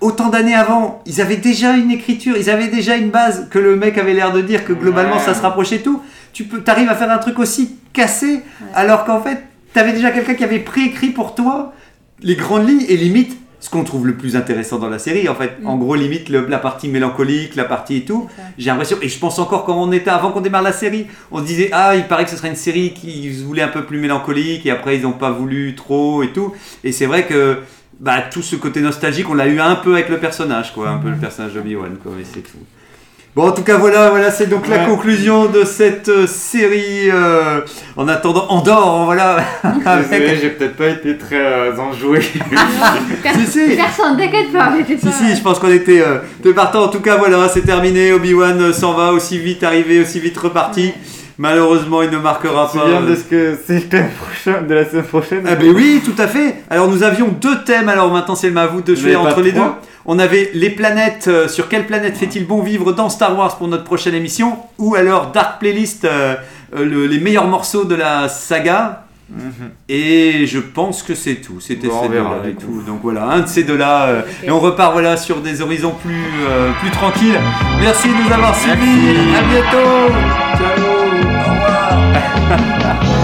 autant d'années avant, ils avaient déjà une écriture, ils avaient déjà une base, que le mec avait l'air de dire que globalement Ouais. ça se rapprochait tout. Tu peux, t'arrives à faire un truc aussi cassé, alors qu'en fait, t'avais déjà quelqu'un qui avait préécrit pour toi les grandes lignes et limite ce qu'on trouve le plus intéressant dans la série en fait. En gros limite le- la partie mélancolique la partie et tout. J'ai l'impression et je pense encore quand on était avant qu'on démarre la série. On se disait ah il paraît que ce serait une série qui voulait un peu plus mélancolique et après ils n'ont pas voulu trop et tout. Et c'est vrai que bah tout ce côté nostalgique on l'a eu un peu avec le personnage quoi. Un peu le personnage d'Obi-Wan quoi et c'est tout Bon, en tout cas, voilà, voilà, c'est donc la conclusion de cette euh, série. euh, en attendant, Andorre, voilà. <laughs> Désolé, Avec- j'ai peut-être pas été très euh, enjoué. <laughs> si, si. Personne, t'inquiète pas, Si, pas. si, je pense qu'on était euh, de partant. En tout cas, voilà, c'est terminé. Obi-Wan euh, s'en va aussi vite arrivé, aussi vite reparti. Malheureusement, il ne marquera pas. euh, de ce que c'était la prochaine- de la semaine prochaine Ah ben oui, tout à fait. Alors nous avions deux thèmes. Alors maintenant c'est à vous de pas entre les deux. On avait les planètes. euh, sur quelle planète fait-il bon vivre dans Star Wars pour notre prochaine émission? Ou alors Dark Playlist, euh, euh, le- les meilleurs morceaux de la saga? Mhm. Et je pense que c'est tout. C'était Bon, on ces verra, deux-là et tout. Donc voilà, un de ces deux-là. euh, Et on repart voilà sur des horizons plus euh, plus tranquilles. Merci de nous avoir suivis. À bientôt. Ciao. 哈 <laughs> 哈